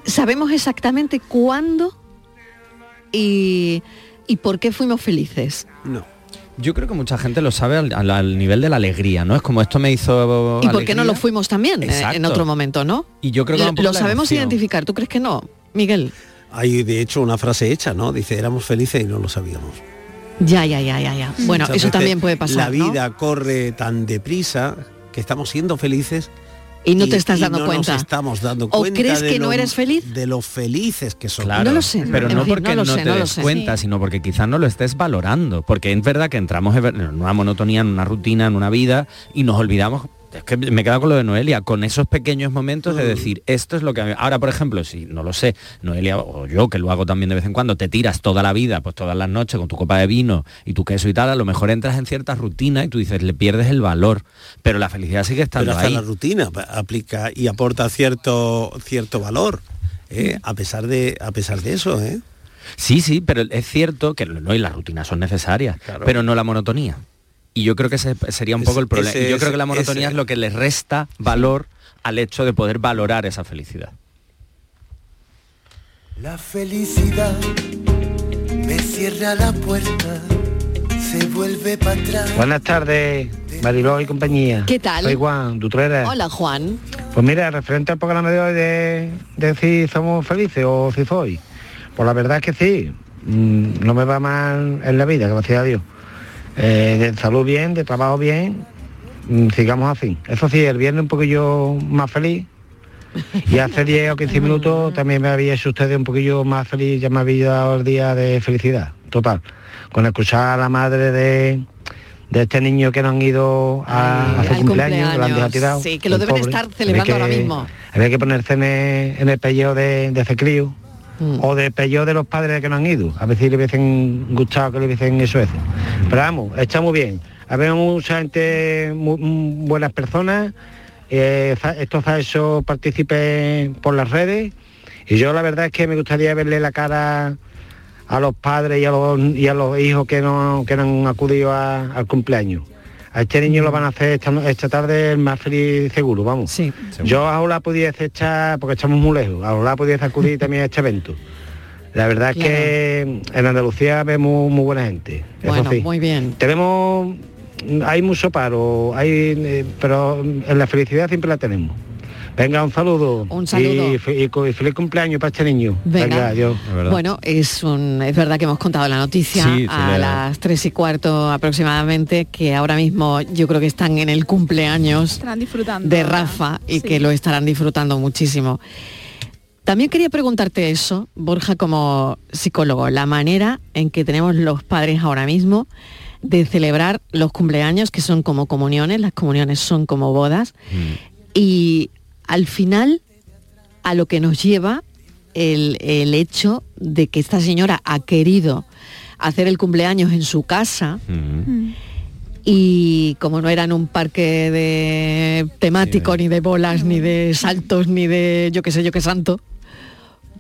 S3: Sabemos exactamente cuándo y, y por qué fuimos felices.
S6: No.
S5: Yo creo que mucha gente lo sabe al, al- al nivel de la alegría, ¿no? Es como esto me hizo.
S3: Y por qué no lo fuimos también eh, en otro momento, ¿no?
S5: Y yo creo que
S3: Lo, sabemos
S5: emoción.
S3: identificar. ¿Tú crees que no, Miguel?
S6: Hay de hecho una frase hecha, ¿no? Dice, éramos felices y no lo sabíamos.
S3: Ya, ya, ya, ya, ya. Bueno,
S6: Muchas
S3: eso también puede pasar.
S6: La
S3: ¿no?
S6: vida corre tan deprisa que estamos siendo felices
S3: Y no te estás
S6: y
S3: dando
S6: no
S3: cuenta.
S6: Nos estamos dando
S3: ¿O
S6: cuenta.
S3: crees
S6: de
S3: que no
S6: lo-
S3: eres feliz?
S6: De lo felices que somos.
S5: Claro, pero no porque no, te des cuenta, sino porque quizás no lo estés valorando. Porque es verdad que entramos en una monotonía, en una rutina, en una vida, y nos olvidamos. Es que me he quedado con lo de Noelia, con esos pequeños momentos de decir, esto es lo que... a mí-". Ahora, por ejemplo, si, no lo sé, Noelia o yo, que lo hago también de vez en cuando, te tiras toda la vida, pues todas las noches con tu copa de vino y tu queso y tal, a lo mejor entras en cierta rutina y tú dices, le pierdes el valor, pero la felicidad sigue estando
S6: Pero hasta
S5: ahí.
S6: la rutina aplica y aporta cierto cierto valor. ¿eh? A pesar de a pesar de eso, ¿eh?
S5: Sí, sí, pero es cierto que no, y las rutinas son necesarias, pero no la monotonía. Y yo creo que ese sería un poco el problema.
S6: ese
S5: yo creo que la monotonía
S6: ese-
S5: es lo que le resta valor al hecho de poder valorar esa felicidad.
S27: La felicidad me cierra la puerta, se vuelve para atrás.
S22: Buenas tardes, Mariló y compañía.
S3: ¿Qué tal?
S22: Soy Juan, Dutrera.
S3: Hola, Juan.
S22: Pues mira, referente al programa de hoy de, de si somos felices o si soy. Pues la verdad es que sí, mm, no me va mal en la vida, gracias a Dios. Eh, de salud bien, de trabajo bien, mm, sigamos así. Eso sí, el viernes un poquillo más feliz. <laughs> Y hace 10 o 15 minutos también me había hecho ustedes un poquillo más feliz, ya me había dado el día de felicidad, total. Con escuchar a la madre de, de este niño que no han ido a,
S3: al
S22: cumpleaños, que lo han dejado tirado.
S3: sí, que lo deben
S22: pobre.
S3: estar celebrando
S22: Había
S3: ahora mismo.
S22: Había que ponerse en el, en el pellejo de, de ese crío.
S3: Mm.
S22: O de pellejo de los padres que no han ido. A ver si le hubiesen gustado que le hubiesen eso eso. Pero vamos, está muy bien. Habemos mucha gente, mm, buenas personas. Eh, fa- esto ha hecho partícipe por las redes. Y yo la verdad es que me gustaría verle la cara a los padres y a los, y a los hijos que no, que no han acudido al cumpleaños. A este niño lo van a hacer esta, tarde el más feliz seguro, vamos.
S3: Sí.
S22: Yo ahora pudiese echar, porque estamos muy lejos, ahora pudiese acudir <laughs> también a este evento. La verdad es que en Andalucía vemos muy buena gente. eso
S3: Bueno,
S22: sí.
S3: muy bien.
S22: Tenemos, hay mucho paro, hay, eh, pero en la felicidad siempre la tenemos. Venga, un saludo.
S3: Un saludo.
S22: Y, feliz cumpleaños para este niño.
S3: Venga.
S22: adiós.
S3: Bueno, es, un, es verdad que hemos contado la noticia
S22: Sí,
S3: a las tres y cuarto aproximadamente, que ahora mismo yo creo que están en el cumpleaños
S8: disfrutando.
S3: de Rafa y
S8: Sí.
S3: que lo estarán disfrutando muchísimo. También quería preguntarte eso, Borja, como psicólogo, la manera en que tenemos los padres ahora mismo de celebrar los cumpleaños, que son como comuniones, las comuniones son como bodas, y al final a lo que nos lleva el, el hecho de que esta señora ha querido hacer el cumpleaños en su casa y como no era en un parque de temático, ni de bolas, ni de saltos, ni de yo qué sé, yo qué santo,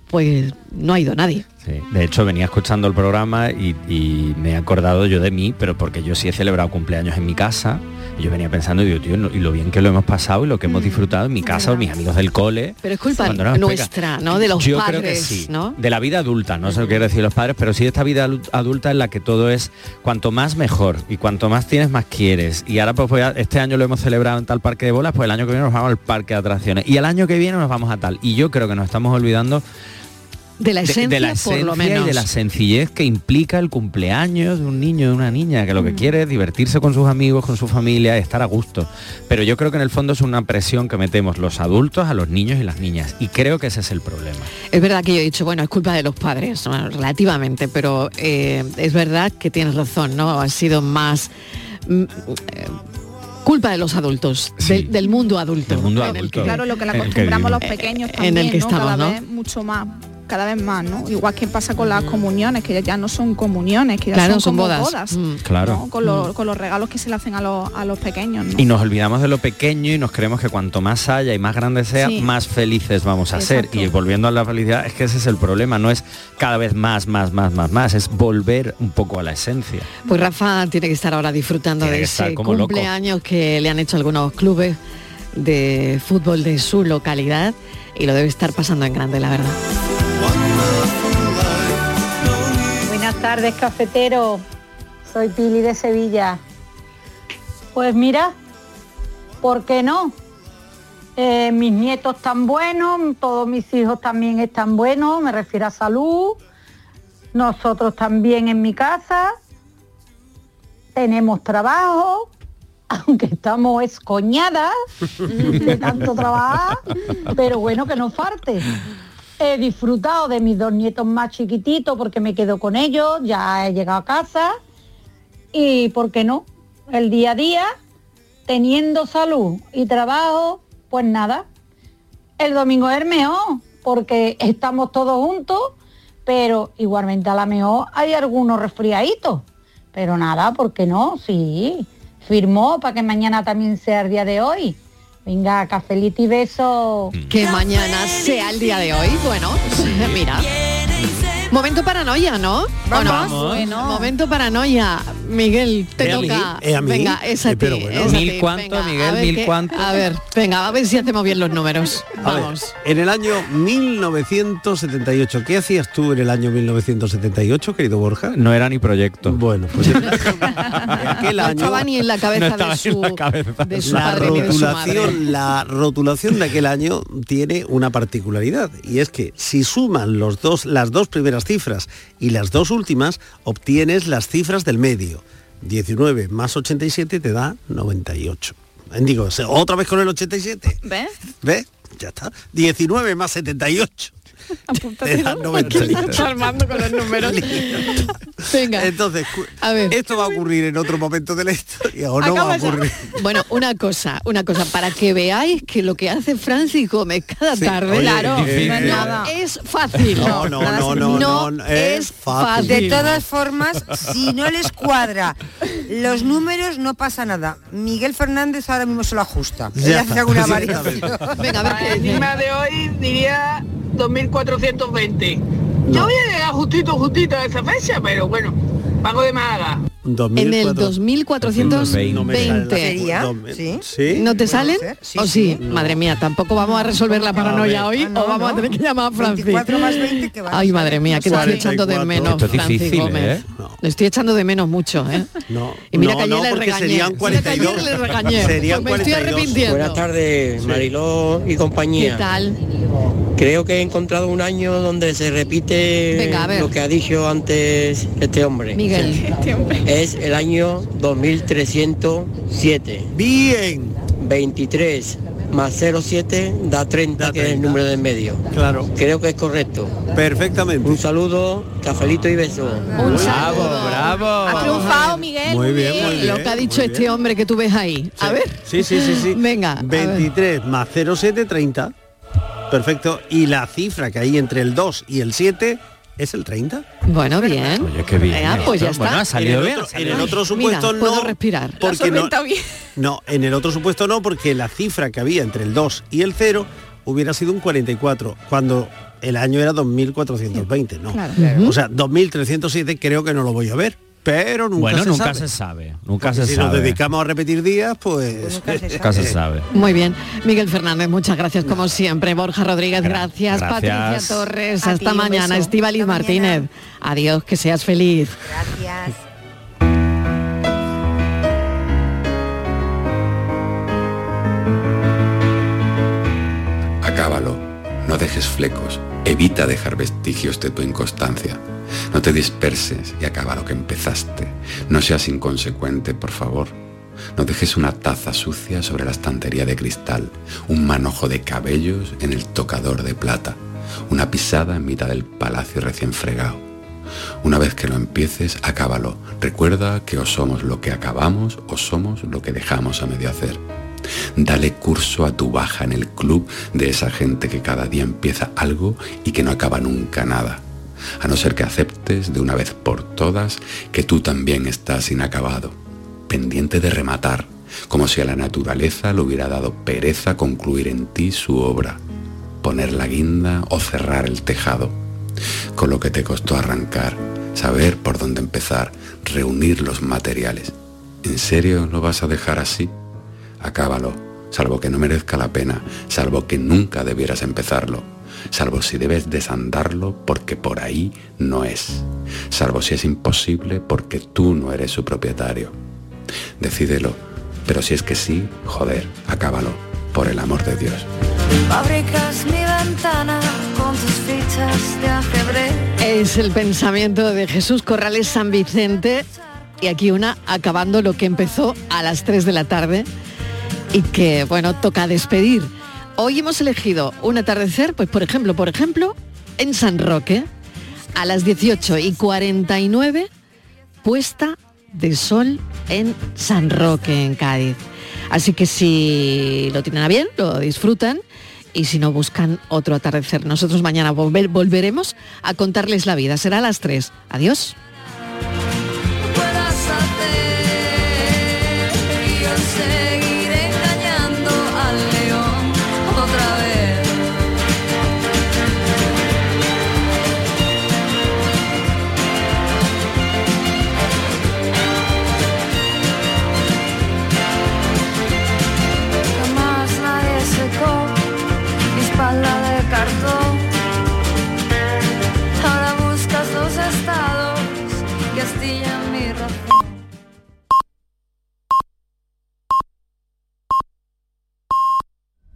S3: pues no ha ido nadie.
S5: Sí. De hecho, venía escuchando el programa y, y me he acordado yo de mí, pero porque yo sí he celebrado cumpleaños en mi casa. Yo venía pensando, digo, tío, no- y lo bien que lo hemos pasado y lo que hemos disfrutado en mi casa, o mis amigos del cole.
S3: Pero es culpa nuestra, ¿no? De los
S5: Yo
S3: padres,
S5: creo que sí.
S3: ¿no?
S5: De la vida adulta, no sé lo que quiero decir los padres, pero sí de esta vida adulta en la que todo es cuanto más mejor y cuanto más tienes más quieres. Y ahora pues este año lo hemos celebrado en tal parque de bolas, pues el año que viene nos vamos al parque de atracciones y el año que viene nos vamos a tal. Y yo creo que nos estamos olvidando
S3: De la esencia,
S5: de, la
S3: por
S5: esencia
S3: lo menos.
S5: y de la sencillez que implica el cumpleaños de un niño, de una niña, que lo que
S3: Mm.
S5: quiere es divertirse con sus amigos, con su familia, estar a gusto. Pero yo creo que en el fondo es una presión que metemos los adultos a los niños y las niñas. Y creo que ese es el problema.
S3: Es verdad que yo he dicho, bueno, es culpa de los padres, bueno, relativamente, pero eh, es verdad que tienes razón, ¿no? Ha sido más mm, eh, culpa de los adultos, del, del mundo adulto.
S5: Del mundo
S3: en el
S5: adulto.
S3: que-
S8: Claro, lo que
S5: que
S8: acostumbramos los pequeños
S3: En el que
S8: ¿no?
S3: estamos,
S8: cada
S3: ¿no?
S8: vez mucho más, cada vez más, ¿no? Igual que pasa con las comuniones, que ya no son comuniones, que ya
S3: Claro,
S8: son,
S3: son
S8: como
S3: bodas. Mm.
S5: Claro.
S8: ¿no? Con, los, con los regalos que se le hacen a los, a los pequeños, ¿no?
S5: Y nos olvidamos de lo pequeño y nos creemos que cuanto más haya y más grande sea,
S8: Sí.
S5: más felices vamos a ser. Y volviendo a la felicidad, es que ese es el problema, no es cada vez más, más, más, más, más, es volver un poco a la esencia.
S3: Pues Rafa tiene que estar ahora disfrutando
S5: Tiene
S3: de ese
S5: estar como loco.
S3: cumpleaños que le han hecho algunos clubes de fútbol de su localidad y lo debe estar pasando en grande, la verdad.
S28: Tardes, cafetero. Soy Pili de Sevilla. Pues mira, ¿por qué no? Eh, mis nietos están buenos, todos mis hijos también están buenos, me refiero a salud. Nosotros también en mi casa. Tenemos trabajo. aunque estamos escoñadas <laughs> de tanto trabajar, pero bueno, que no falte. He disfrutado de mis dos nietos más chiquititos porque me quedo con ellos, ya he llegado a casa y, ¿por qué no? El día a día, teniendo salud y trabajo, pues nada. El domingo es el mejor porque estamos todos juntos, pero igualmente a la mejor hay algunos resfriaditos. Pero nada, ¿por qué no? Sí, firmó para que mañana también sea el día de hoy. Venga, cafelito y beso.
S3: Que mañana sea el día de hoy. Bueno, <laughs> mira. Momento paranoia, ¿no?
S6: Vamos.
S3: Bueno, momento paranoia. Miguel, te toca.
S6: ¿Es a mí?
S3: Venga, es a
S6: Eh,
S3: ti.
S6: pero bueno.
S3: es a
S5: ¿Mil cuánto,
S3: Venga,
S5: Miguel?
S3: ver
S5: ¿Mil
S3: qué-
S5: cuánto?
S3: A ver, venga, a ver si hacemos bien los números.
S6: Ver,
S3: Vamos.
S6: en el año 1978, ¿qué hacías tú en el año 1978, querido Borja?
S5: No era ni proyecto.
S6: Bueno, pues <laughs> en aquel
S3: No
S6: año
S3: estaba ni en la cabeza
S5: No
S3: de
S5: en
S3: su,
S5: la cabeza.
S3: de su
S6: la
S3: padre ni de su madre.
S6: rotulación, la rotulación de aquel año tiene una particularidad y es que si suman los dos, las dos primeras cifras y las dos últimas, obtienes las cifras del medio. 19 más 87 te da 98. Digo, otra vez con el 87.
S8: ¿Ves?
S6: ¿Ves? Ya está. 19 más 78. <laughs> Te da 98.
S3: Armando con los números. <laughs> Venga.
S6: Entonces, cu-
S3: A ver.
S6: esto va a ocurrir en otro momento de la historia o no va a
S3: ya.
S6: ocurrir.
S3: Bueno, una cosa, una cosa, para que veáis que lo que hace Francis Gómez cada
S6: Sí,
S3: tarde,
S6: oye,
S3: claro,
S6: es difícil,
S3: no es fácil.
S6: No, no, no, no, no,
S3: no
S6: es fácil.
S3: fácil.
S7: De todas formas, si no les cuadra los números, no pasa nada. Miguel Fernández ahora mismo se lo ajusta.
S6: Ya
S7: hace alguna variación.
S3: Venga, a ver qué dice.
S29: Encima de hoy diría 2420. Yo voy a llegar justito, justito a esa fecha, pero bueno, pago de Málaga.
S3: En el 2420.
S7: ¿Sería?
S6: ¿Sí?
S7: ¿Sí?
S3: ¿No te salen?
S7: sí,
S3: ¿O sí?
S7: sí.
S3: Madre mía, tampoco vamos a resolver la paranoia hoy
S7: Ah, no,
S3: o vamos
S7: no.
S3: a tener que llamar a Francis.
S7: 24 más 20 que
S3: Ay, madre mía, que te estoy echando de
S6: 44.
S3: menos,
S5: Esto es
S3: Francis
S5: difícil,
S3: Gómez.
S5: ¿eh?
S3: Le estoy echando de menos mucho, ¿eh?
S6: No,
S3: Y mira
S6: no,
S3: que ayer
S6: no,
S3: le regañé.
S6: serían
S3: Mira que ayer
S6: 42.
S3: le regañé.
S6: Serían
S3: Pues me estoy
S6: 42.
S3: arrepintiendo.
S30: Buenas tardes, Mariló y
S3: ¿Qué
S30: compañía.
S3: tal?
S30: Creo que he encontrado un año donde se repite
S3: Venga,
S30: lo que ha dicho antes este hombre.
S3: Miguel.
S30: Es el año 2307.
S6: Bien.
S30: 23 más 07 da 30,
S6: Da
S30: que es el
S6: 30.
S30: número del medio.
S6: Claro,
S30: Creo que es correcto.
S6: perfectamente.
S30: Un saludo, cafelito y beso.
S3: Un
S5: Bravo,
S3: saludo.
S5: bravo.
S8: Ha triunfado, Miguel.
S6: Muy bien, muy bien.
S3: Lo que ha dicho este
S6: bien.
S3: hombre que tú ves ahí. A ver.
S6: Sí, sí, sí, sí.
S3: Venga, a ver.
S6: 23 más 07, 30. Perfecto. Y la cifra que hay entre el 2 y el 7 es el 30.
S3: Bueno, bien.
S5: Oye, qué bien.
S3: Venga, pues ya
S5: esto. Bueno,
S3: está.
S5: ha salido
S6: en, el otro, en el otro supuesto
S3: Mira, puedo
S6: no.
S3: respirar.
S6: Porque no,
S8: bien.
S6: no, en el otro supuesto no, porque la cifra que había entre el 2 y el 0 hubiera sido un 44, cuando el año era 2420, ¿no? O sea, 2307 creo que no lo voy a ver, pero nunca
S5: Bueno,
S6: se
S5: nunca
S6: sabe.
S5: se sabe. Nunca
S6: Porque
S5: se
S6: si
S5: sabe.
S6: nos dedicamos a repetir días, pues...
S5: Nunca se sabe.
S3: Muy bien. Miguel Fernández, muchas gracias como siempre. Borja Rodríguez, gracias.
S5: gracias.
S3: Patricia Torres,
S8: A
S3: hasta
S8: ti,
S3: mañana.
S7: Hasta
S3: Martínez.
S7: mañana.
S3: Adiós, que seas feliz.
S7: Gracias.
S31: Acábalo. No dejes flecos. Evita dejar vestigios de tu inconstancia. No te disperses y acaba lo que empezaste. No seas inconsecuente, por favor. No dejes una taza sucia sobre la estantería de cristal, un manojo de cabellos en el tocador de plata, una pisada en mitad del palacio recién fregado. Una vez que lo empieces, acábalo. Recuerda que o somos lo que acabamos o somos lo que dejamos a medio hacer. Dale curso a tu baja en el club de esa gente que cada día empieza algo y que no acaba nunca nada. A no ser que aceptes de una vez por todas que tú también estás inacabado, pendiente de rematar, como si a la naturaleza le hubiera dado pereza concluir en ti su obra, poner la guinda o cerrar el tejado. Con lo que te costó arrancar, saber por dónde empezar, reunir los materiales. ¿En serio lo vas a dejar así? Acábalo, salvo que no merezca la pena, salvo que nunca debieras empezarlo, salvo si debes desandarlo porque por ahí no es, salvo si es imposible porque tú no eres su propietario. Decídelo, pero si es que sí, joder, acábalo, por el amor de Dios.
S16: Fabricas mi ventana con tus fichas de ajedrez.
S3: Es el pensamiento de Jesús Corrales San Vicente y aquí una acabando lo que empezó a las 3 de la tarde y que, bueno, toca despedir. Hoy hemos elegido un atardecer, pues por ejemplo, por ejemplo, en San Roque, a las 18 y 49, puesta de sol en San Roque, en Cádiz. Así que si lo tienen a bien, lo disfrutan y si no buscan otro atardecer. Nosotros mañana volver- volveremos a contarles la vida. Será a las 3. Adiós.